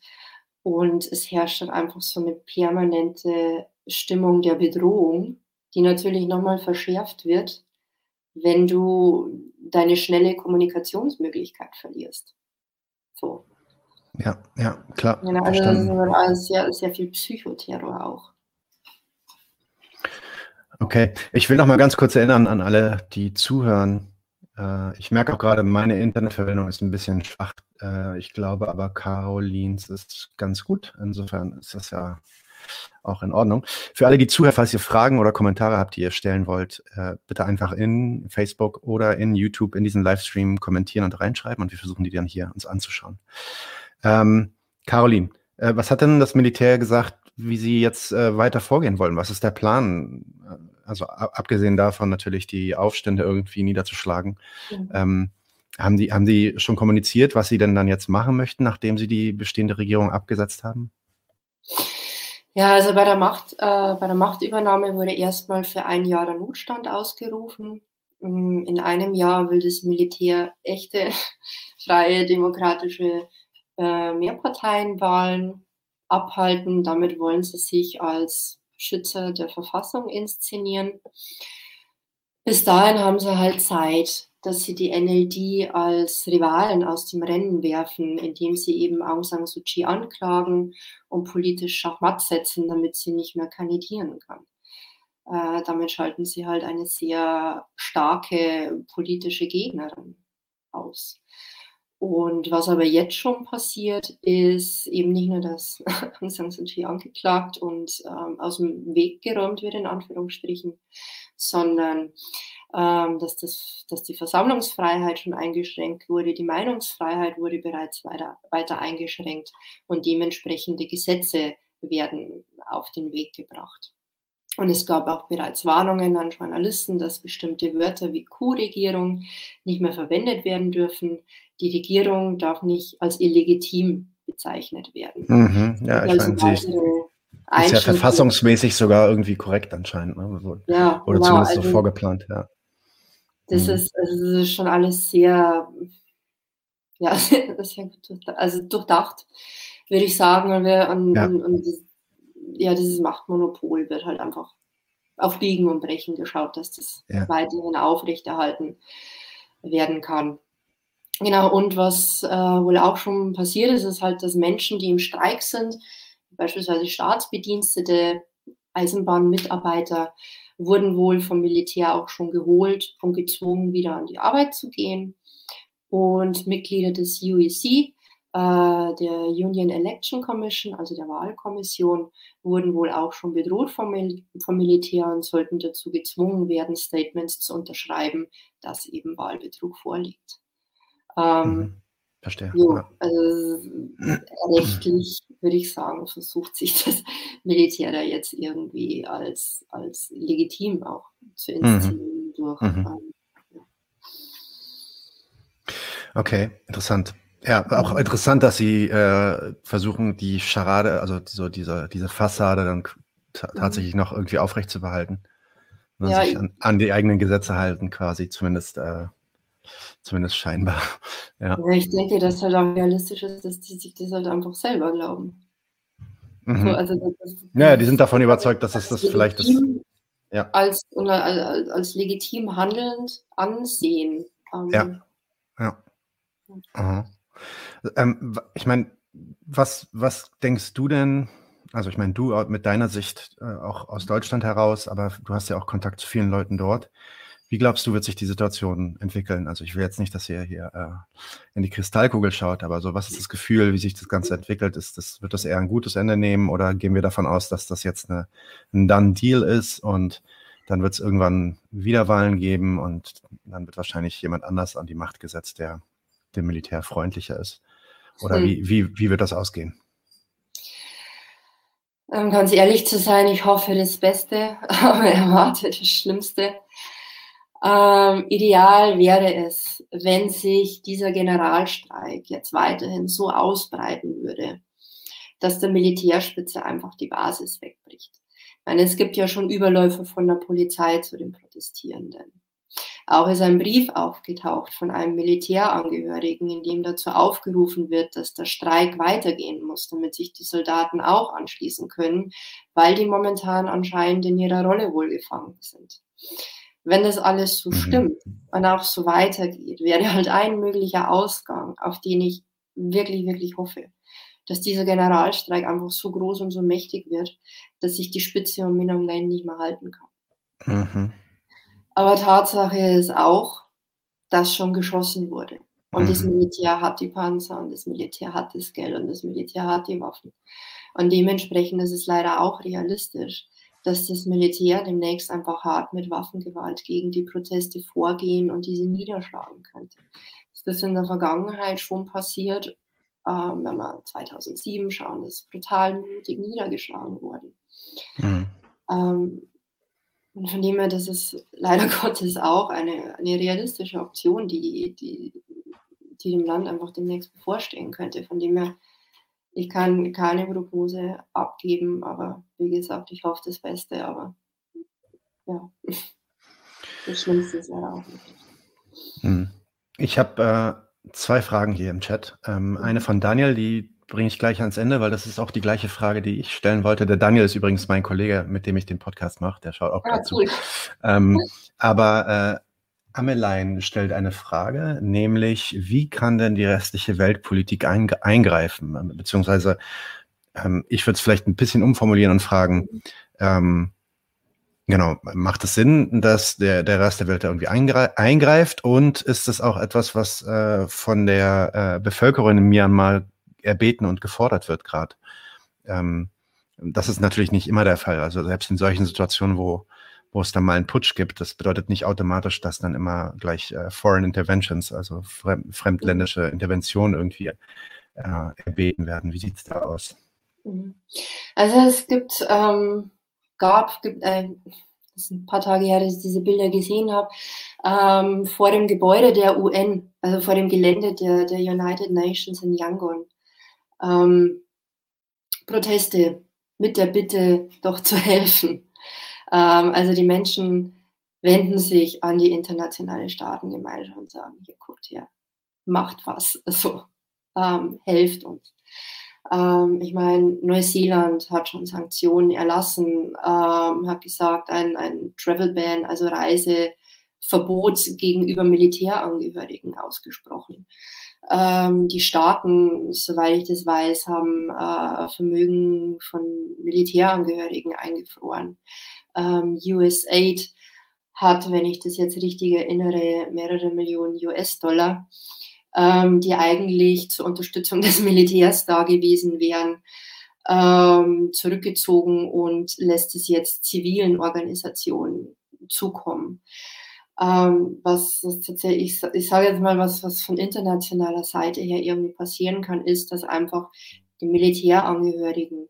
und es herrscht dann einfach so eine permanente Stimmung der Bedrohung die natürlich nochmal verschärft wird, wenn du deine schnelle Kommunikationsmöglichkeit verlierst. So. Ja, ja, klar. Genau, also das ist sehr, sehr viel Psychoterror auch. Okay, ich will noch mal ganz kurz erinnern an alle, die zuhören. Äh, ich merke auch gerade, meine Internetverbindung ist ein bisschen schwach. Äh, ich glaube aber, Carolins ist ganz gut. Insofern ist das ja auch in Ordnung. Für alle, die zuhören, falls ihr Fragen oder Kommentare habt, die ihr stellen wollt, äh, bitte einfach in Facebook oder in YouTube in diesen Livestream kommentieren und reinschreiben und wir versuchen die dann hier uns anzuschauen. Ähm, Caroline, äh, was hat denn das Militär gesagt, wie sie jetzt äh, weiter vorgehen wollen? Was ist der Plan? Also abgesehen davon natürlich die Aufstände irgendwie niederzuschlagen. Mhm. Ähm, haben die, haben die schon kommuniziert, was sie denn dann jetzt machen möchten, nachdem sie die bestehende Regierung abgesetzt haben? Ja, also bei der, Macht, äh, bei der Machtübernahme wurde erstmal für ein Jahr der Notstand ausgerufen. Mm, in einem Jahr will das Militär echte, freie, demokratische äh, Mehrparteienwahlen abhalten. Damit wollen sie sich als Schützer der Verfassung inszenieren. Bis dahin haben sie halt Zeit, dass sie die NLD als Rivalen aus dem Rennen werfen, indem sie eben Aung San Suu Kyi anklagen und politisch Schachmatt setzen, damit sie nicht mehr kandidieren kann. Äh, damit schalten sie halt eine sehr starke politische Gegnerin aus. Und was aber jetzt schon passiert, ist eben nicht nur, dass Aung San Suu Kyi angeklagt und ähm, aus dem Weg geräumt wird, in Anführungsstrichen, sondern ähm, dass, das, dass die Versammlungsfreiheit schon eingeschränkt wurde, die Meinungsfreiheit wurde bereits weiter, weiter eingeschränkt und dementsprechende Gesetze werden auf den Weg gebracht. Und es gab auch bereits Warnungen an Journalisten, dass bestimmte Wörter wie Kuhregierung nicht mehr verwendet werden dürfen. Die Regierung darf nicht als illegitim bezeichnet werden. Mhm. Ja, ich also meine, sie ist ja verfassungsmäßig sogar irgendwie korrekt anscheinend. Ne? So, ja, oder genau, zumindest so also, vorgeplant, ja. Das, mhm. ist, also das ist schon alles sehr, ja, sehr also durchdacht, würde ich sagen. Und, wir, und, ja. und, und ja, dieses Machtmonopol wird halt einfach auf Biegen und Brechen geschaut, dass das ja. weiterhin aufrechterhalten werden kann. Genau, und was äh, wohl auch schon passiert ist, ist halt, dass Menschen, die im Streik sind, beispielsweise Staatsbedienstete, Eisenbahnmitarbeiter, wurden wohl vom Militär auch schon geholt und gezwungen, wieder an die Arbeit zu gehen. Und Mitglieder des UEC der Union Election Commission, also der Wahlkommission, wurden wohl auch schon bedroht vom, Mil vom Militär und sollten dazu gezwungen werden, Statements zu unterschreiben, dass eben Wahlbetrug vorliegt. Ähm, mhm. Verstehe. Jo, also rechtlich würde ich sagen, versucht sich das Militär da jetzt irgendwie als, als legitim auch zu mhm. inszenieren mhm. durch. Mhm. Ähm, Okay, interessant. Ja, auch mhm. interessant, dass sie äh, versuchen, die Scharade, also so diese, diese Fassade dann mhm. tatsächlich noch irgendwie aufrecht zu behalten. Ne, ja, sich an, an, die eigenen Gesetze halten, quasi, zumindest, äh, zumindest scheinbar. Ja. ja. ich denke, dass halt auch realistisch ist, dass die sich das halt einfach selber glauben. Mhm. So, also das, das, ja, die sind davon überzeugt, dass das, das vielleicht ist. Ja. Als, als, als legitim handelnd ansehen. Ähm, ja. Ja. Aha. Ähm, ich meine, was, was denkst du denn? Also ich meine, du mit deiner Sicht äh, auch aus Deutschland heraus, aber du hast ja auch Kontakt zu vielen Leuten dort. Wie glaubst du, wird sich die Situation entwickeln? Also ich will jetzt nicht, dass ihr hier äh, in die Kristallkugel schaut, aber so was ist das Gefühl, wie sich das Ganze entwickelt? Ist das, wird das eher ein gutes Ende nehmen oder gehen wir davon aus, dass das jetzt eine, ein Done Deal ist und dann wird es irgendwann Wiederwahlen geben und dann wird wahrscheinlich jemand anders an die Macht gesetzt, der dem Militär freundlicher ist? Oder hm. wie, wie, wie wird das ausgehen? Um ganz ehrlich zu sein, ich hoffe das Beste, aber erwarte das Schlimmste. Ähm, ideal wäre es, wenn sich dieser Generalstreik jetzt weiterhin so ausbreiten würde, dass der Militärspitze einfach die Basis wegbricht. Ich meine, es gibt ja schon Überläufe von der Polizei zu den Protestierenden. Auch ist ein Brief aufgetaucht von einem Militärangehörigen, in dem dazu aufgerufen wird, dass der Streik weitergehen muss, damit sich die Soldaten auch anschließen können, weil die momentan anscheinend in ihrer Rolle wohlgefangen sind. Wenn das alles so mhm. stimmt und auch so weitergeht, wäre halt ein möglicher Ausgang, auf den ich wirklich, wirklich hoffe, dass dieser Generalstreik einfach so groß und so mächtig wird, dass sich die Spitze um Minong Lane nicht mehr halten kann. Mhm. Aber Tatsache ist auch, dass schon geschossen wurde. Und mhm. das Militär hat die Panzer und das Militär hat das Geld und das Militär hat die Waffen. Und dementsprechend ist es leider auch realistisch, dass das Militär demnächst einfach hart mit Waffengewalt gegen die Proteste vorgehen und diese niederschlagen könnte. Das ist in der Vergangenheit schon passiert, ähm, wenn wir 2007 schauen, dass brutal mutig niedergeschlagen wurde. Mhm. Ähm, und von dem her, das ist leider Gottes auch eine, eine realistische Option, die, die, die dem Land einfach demnächst bevorstehen könnte. Von dem her, ich kann keine Prognose abgeben, aber wie gesagt, ich hoffe das Beste, aber ja, das Schlimmste ist leider auch nicht. Hm. Ich habe äh, zwei Fragen hier im Chat. Ähm, mhm. Eine von Daniel, die bringe ich gleich ans Ende, weil das ist auch die gleiche Frage, die ich stellen wollte. Der Daniel ist übrigens mein Kollege, mit dem ich den Podcast mache. Der schaut auch ah, dazu. Cool. Ähm, aber äh, Amelein stellt eine Frage, nämlich wie kann denn die restliche Weltpolitik eingreifen? Beziehungsweise ähm, ich würde es vielleicht ein bisschen umformulieren und fragen, ähm, genau, macht es Sinn, dass der, der Rest der Welt da irgendwie eingreift und ist es auch etwas, was äh, von der äh, Bevölkerung in Myanmar erbeten und gefordert wird gerade? Ähm, das ist natürlich nicht immer der Fall. Also selbst in solchen Situationen, wo wo es dann mal einen Putsch gibt. Das bedeutet nicht automatisch, dass dann immer gleich äh, Foreign Interventions, also fremd, fremdländische Interventionen irgendwie äh, erbeten werden. Wie sieht es da aus? Mhm. Also es gibt, ähm, gab, gibt, äh, das ist ein paar Tage her, dass ich diese Bilder gesehen habe, ähm, vor dem Gebäude der UN, also vor dem Gelände der, der United Nations in Yangon, ähm, Proteste mit der Bitte, doch zu helfen. Ähm, also die Menschen wenden sich an die internationale Staatengemeinschaft und sagen, hier guckt her, macht was, also ähm, helft uns. Ähm, ich meine, Neuseeland hat schon Sanktionen erlassen, ähm, hat gesagt, ein, ein Travel Ban, also Reiseverbot gegenüber Militärangehörigen ausgesprochen. Ähm, die Staaten, soweit ich das weiß, haben äh, Vermögen von Militärangehörigen eingefroren ähm, USAID hat, wenn ich das jetzt richtig erinnere, mehrere Millionen US-Dollar, ähm, die eigentlich zur Unterstützung des Militärs da gewesen wären, ähm, zurückgezogen und lässt es jetzt zivilen Organisationen zukommen. Ähm, was tatsächlich, ich, ich sage jetzt mal, was, was von internationaler Seite her irgendwie passieren kann, ist, dass einfach die Militärangehörigen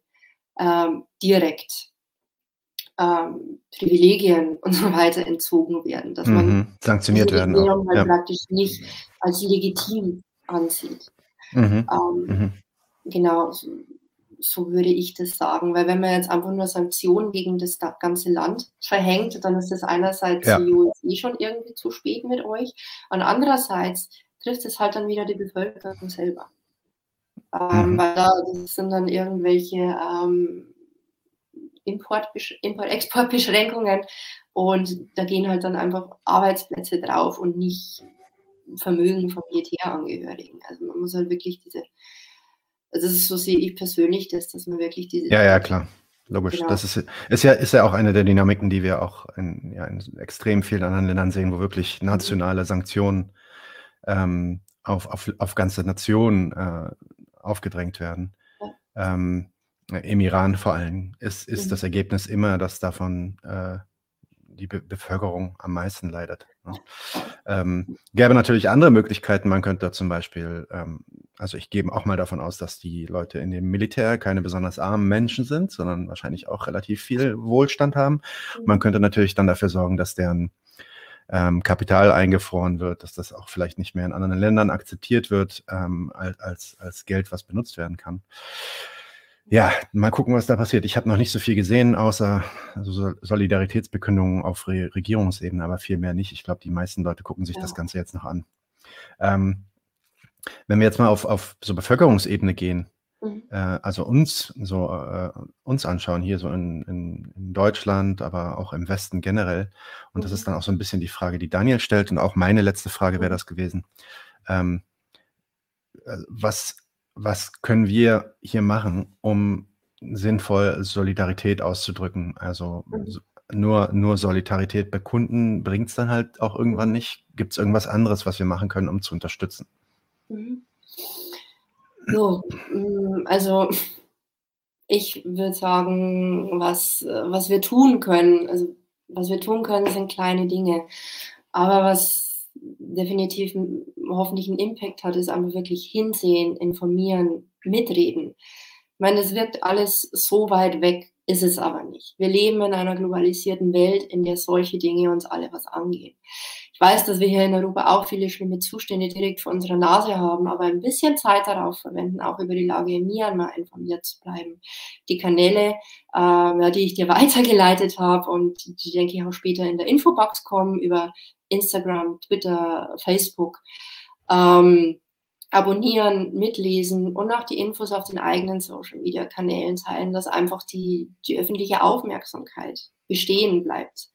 ähm, direkt ähm, Privilegien und so weiter entzogen werden, dass man mhm. sanktioniert werden auch. Halt ja. praktisch nicht als legitim ansieht. Mhm. Ähm, mhm. Genau, so, würde ich das sagen, weil wenn man jetzt einfach nur Sanktionen gegen das ganze Land verhängt, dann ist das einerseits ja. die USA schon irgendwie zu spät mit euch und andererseits trifft es halt dann wieder die Bevölkerung selber. Ähm, mhm. weil da sind dann irgendwelche ähm, Import, Import-Export-Beschränkungen und da gehen halt dann einfach Arbeitsplätze drauf und nicht Vermögen von Militärangehörigen. Also man muss halt wirklich diese, also das ist so sehe ich persönlich das, dass man wirklich diese. Ja, ja, klar. Logisch. Genau. Das ist, ist, ja, ist ja auch eine der Dynamiken, die wir auch in, ja, in extrem vielen anderen Ländern sehen, wo wirklich mhm. nationale Sanktionen ähm, auf, auf, auf ganze Nationen äh, aufgedrängt werden. Ja. Ähm, im Iran vor allem ist, ist mhm. das Ergebnis immer, dass davon äh, die Be Bevölkerung am meisten leidet. Ne? Ähm, gäbe natürlich andere Möglichkeiten. Man könnte zum Beispiel, ähm, also ich gehe auch mal davon aus, dass die Leute in dem Militär keine besonders armen Menschen sind, sondern wahrscheinlich auch relativ viel Wohlstand haben. Man könnte natürlich dann dafür sorgen, dass deren ähm, Kapital eingefroren wird, dass das auch vielleicht nicht mehr in anderen Ländern akzeptiert wird ähm, als, als Geld, was benutzt werden kann. Ja, mal gucken, was da passiert. Ich habe noch nicht so viel gesehen, außer also Solidaritätsbekündungen auf Re Regierungsebene, aber viel mehr nicht. Ich glaube, die meisten Leute gucken sich ja. das Ganze jetzt noch an. Ähm, wenn wir jetzt mal auf, auf so Bevölkerungsebene gehen, mhm. äh, also uns so äh, uns anschauen, hier so in, in, in, Deutschland, aber auch im Westen generell. Und mhm. das ist dann auch so ein bisschen die Frage, die Daniel stellt. Und auch meine letzte Frage wäre mhm. das gewesen. Ähm, äh, was was können wir hier machen, um sinnvoll, Solidarität auszudrücken. Also mhm. nur, nur Solidarität bekunden bringt es dann halt auch irgendwann nicht. Gibt es irgendwas anderes, was wir machen können, um zu unterstützen? Mhm. So, mm, also ich würde sagen, was, was wir tun können, also was wir tun können, sind kleine Dinge. Aber was definitiv hoffentlich einen Impact hat, ist einfach wirklich hinsehen, informieren, mitreden. Ich meine, das wirkt alles so weit weg, ist es aber nicht. Wir leben in einer globalisierten Welt, in der solche Dinge uns alle was angehen. Ich weiß, dass wir hier in Europa auch viele schlimme Zustände direkt vor unserer Nase haben, aber ein bisschen Zeit darauf verwenden, auch über die Lage in Myanmar informiert zu bleiben. Die Kanäle, äh, die ich dir weitergeleitet habe und die, denke ich, auch später in der Infobox kommen, über Instagram, Twitter, Facebook. Ähm, abonnieren, mitlesen und auch die Infos auf den eigenen Social Media Kanälen teilen, dass einfach die, die öffentliche Aufmerksamkeit bestehen bleibt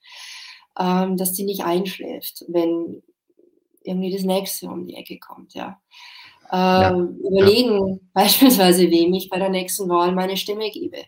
ähm, dass sie nicht einschläft, wenn irgendwie das nächste um die Ecke kommt, ja. Äh, ja. Überlegen ja. beispielsweise, wem ich bei der nächsten Wahl meine Stimme gebe.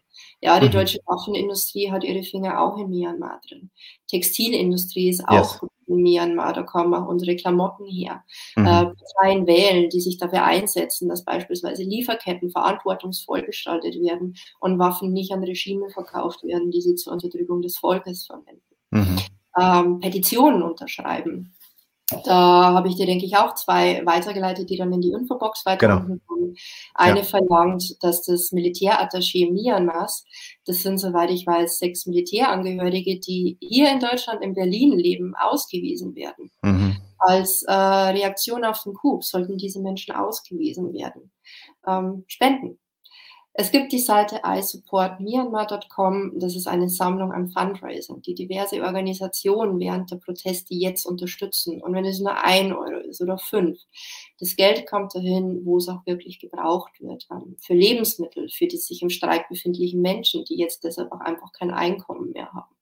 Ja, die mhm. deutsche Waffenindustrie hat ihre Finger auch in Myanmar drin. Textilindustrie ist auch yes. In Myanmar, da kommen auch unsere Klamotten her. Mhm. Äh, Parteien wählen, die sich dafür einsetzen, dass beispielsweise Lieferketten verantwortungsvoll gestaltet werden und Waffen nicht an Regime verkauft werden, die sie zur Unterdrückung des Volkes verwenden. Mhm ähm, Petitionen unterschreiben. Da habe ich dir, denke ich, auch zwei weitergeleitet, die dann in die Infobox weiter genau. Eine ja. verlangt, dass das Militärattaché Myanmars, das sind, soweit ich weiß, sechs Militärangehörige, die hier in Deutschland, in Berlin leben, ausgewiesen werden. Mhm. Als äh, Reaktion auf den Coup sollten diese Menschen ausgewiesen werden. Ähm, spenden. Es gibt die Seite iSupportMyanmar.com. Das ist eine Sammlung an Fundraising, die diverse Organisationen während der Proteste jetzt unterstützen. Und wenn es nur ein Euro ist oder fünf, das Geld kommt dahin, wo es auch wirklich gebraucht wird. Ähm, für Lebensmittel, für die sich im Streik befindlichen Menschen, die jetzt deshalb auch einfach kein Einkommen mehr haben.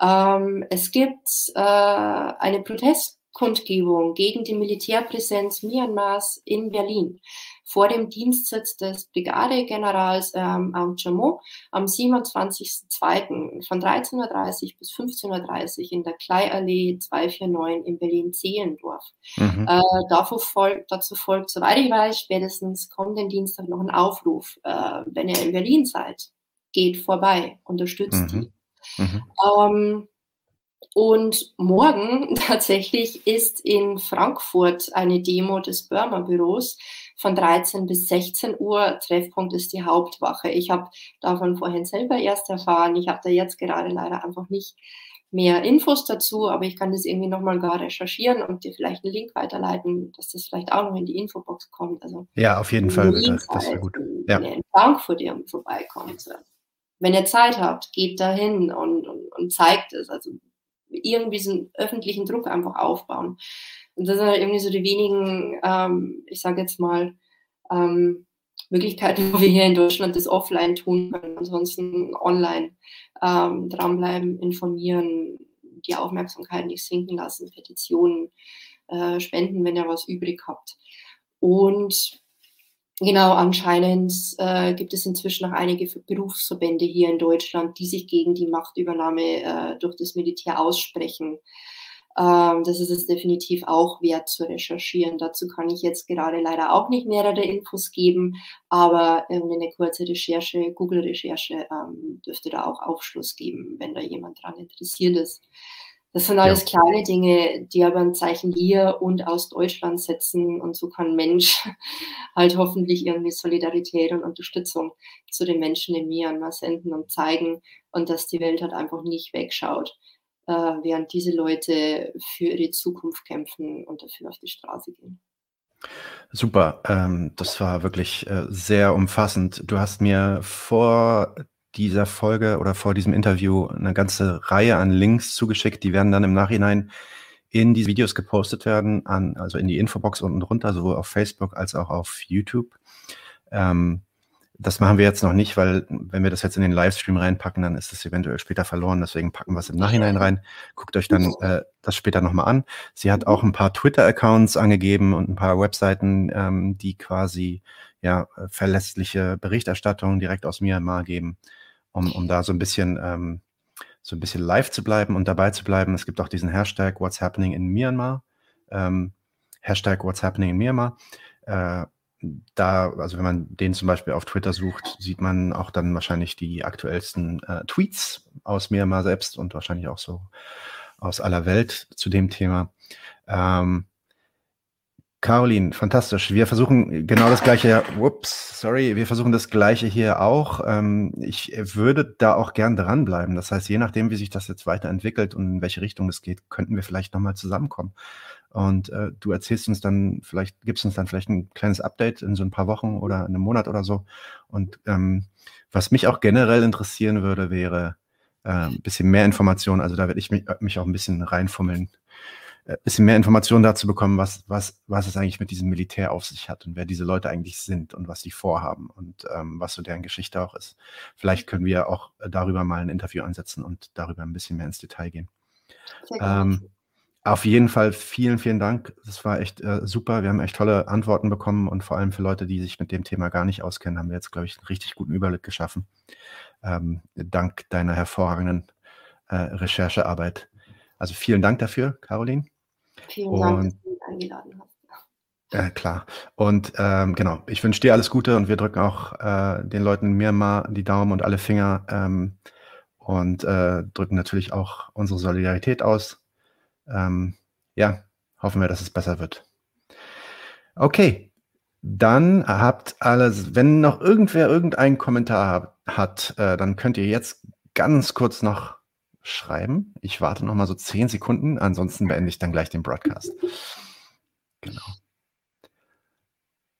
Ähm, es gibt äh, eine Protestkundgebung gegen die Militärpräsenz Myanmars in Berlin vor dem Dienstsitz des Brigadegenerals ähm, Aung Chamo am 27.02. von 13.30 Uhr bis 15.30 Uhr in der Kleiallee 249 in Berlin-Zehlendorf. Mhm. Äh, dazu, folgt, dazu folgt, soweit ich weiß, spätestens kommenden Dienstag noch ein Aufruf. Äh, wenn ihr in Berlin seid, geht vorbei, unterstützt mhm. die. Mhm. Ähm, und morgen tatsächlich ist in Frankfurt eine Demo des Burma-Büros von 13 bis 16 Uhr. Treffpunkt ist die Hauptwache. Ich habe davon vorhin selber erst erfahren. Ich habe da jetzt gerade leider einfach nicht mehr Infos dazu, aber ich kann das irgendwie nochmal gar recherchieren und dir vielleicht einen Link weiterleiten, dass das vielleicht auch noch in die Infobox kommt. Also ja, auf jeden Fall. Das, das wäre gut. Ja. Wenn ihr in Frankfurt irgendwie vorbeikommt. Wenn ihr Zeit habt, geht dahin und, und, und zeigt es. Also irgendwie diesen öffentlichen Druck einfach aufbauen. Und das sind halt irgendwie so die wenigen, ähm, ich sage jetzt mal, ähm, Möglichkeiten, wo wir hier in Deutschland das offline tun können. Ansonsten online ähm, dranbleiben, informieren, die Aufmerksamkeit nicht sinken lassen, Petitionen äh, spenden, wenn ihr was übrig habt. Und genau, anscheinend äh, gibt es inzwischen auch einige Berufsverbände hier in Deutschland, die sich gegen die Machtübernahme äh, durch das Militär aussprechen. Ähm, das ist es definitiv auch wert zu recherchieren. Dazu kann ich jetzt gerade leider auch nicht mehrere Infos geben, aber eine kurze Recherche, Google-Recherche ähm, dürfte da auch Aufschluss geben, wenn da jemand daran interessiert ist. Das sind alles ja. kleine Dinge, die aber ein Zeichen hier und aus Deutschland setzen. Und so kann Mensch halt hoffentlich irgendwie Solidarität und Unterstützung zu den Menschen in Myanmar senden und zeigen und dass die Welt halt einfach nicht wegschaut äh, während diese Leute für ihre Zukunft kämpfen und dafür auf die Straße gehen. Super, ähm, das war wirklich äh, sehr umfassend. Du hast mir vor dieser Folge oder vor diesem Interview eine ganze Reihe an Links zugeschickt. Die werden dann im Nachhinein in die Videos gepostet werden, an, also in die Infobox unten drunter, sowohl auf Facebook als auch auf YouTube. Ähm, das machen wir jetzt noch nicht, weil wenn wir das jetzt in den Livestream reinpacken, dann ist es eventuell später verloren. Deswegen packen wir es im Nachhinein rein. Guckt euch dann äh, das später nochmal an. Sie hat auch ein paar Twitter-Accounts angegeben und ein paar Webseiten, ähm, die quasi ja verlässliche Berichterstattung direkt aus Myanmar geben, um, um da so ein bisschen ähm, so ein bisschen live zu bleiben und dabei zu bleiben. Es gibt auch diesen Hashtag What's Happening in Myanmar. Ähm, Hashtag What's Happening in Myanmar. Äh, da, also wenn man den zum Beispiel auf Twitter sucht, sieht man auch dann wahrscheinlich die aktuellsten äh, Tweets aus Myanmar selbst und wahrscheinlich auch so aus aller Welt zu dem Thema. Ähm, Caroline, fantastisch. Wir versuchen genau das gleiche, whoops, sorry, wir versuchen das gleiche hier auch. Ähm, ich würde da auch gern dranbleiben. Das heißt, je nachdem, wie sich das jetzt weiterentwickelt und in welche Richtung es geht, könnten wir vielleicht nochmal zusammenkommen. Und äh, du erzählst uns dann, vielleicht gibst uns dann vielleicht ein kleines Update in so ein paar Wochen oder in einem Monat oder so. Und ähm, was mich auch generell interessieren würde, wäre äh, ein bisschen mehr Informationen. Also da werde ich mich, mich, auch ein bisschen reinfummeln, ein äh, bisschen mehr Informationen dazu bekommen, was, was, was es eigentlich mit diesem Militär auf sich hat und wer diese Leute eigentlich sind und was die vorhaben und ähm, was so deren Geschichte auch ist. Vielleicht können wir auch darüber mal ein Interview ansetzen und darüber ein bisschen mehr ins Detail gehen. Ähm, auf jeden Fall vielen, vielen Dank. Das war echt äh, super. Wir haben echt tolle Antworten bekommen und vor allem für Leute, die sich mit dem Thema gar nicht auskennen, haben wir jetzt, glaube ich, einen richtig guten Überblick geschaffen. Ähm, dank deiner hervorragenden äh, Recherchearbeit. Also vielen Dank dafür, Caroline. Vielen und, Dank, dass du mich eingeladen hast. Äh, klar. Und ähm, genau, ich wünsche dir alles Gute und wir drücken auch äh, den Leuten in Myanmar die Daumen und alle Finger ähm, und äh, drücken natürlich auch unsere Solidarität aus ähm, ja, hoffen wir, dass es besser wird. Okay, dann habt alles, wenn noch irgendwer irgendeinen Kommentar hat, äh, dann könnt ihr jetzt ganz kurz noch schreiben. Ich warte noch mal so zehn Sekunden, ansonsten beende ich dann gleich den Broadcast. Genau.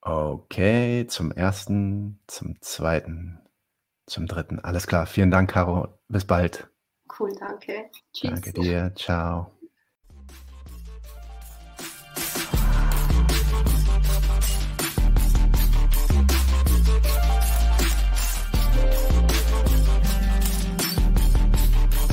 Okay, zum ersten, zum zweiten, zum dritten. Alles klar. Vielen Dank, Caro. Bis bald. Cool, danke. Tschüss. Danke dir. Ciao.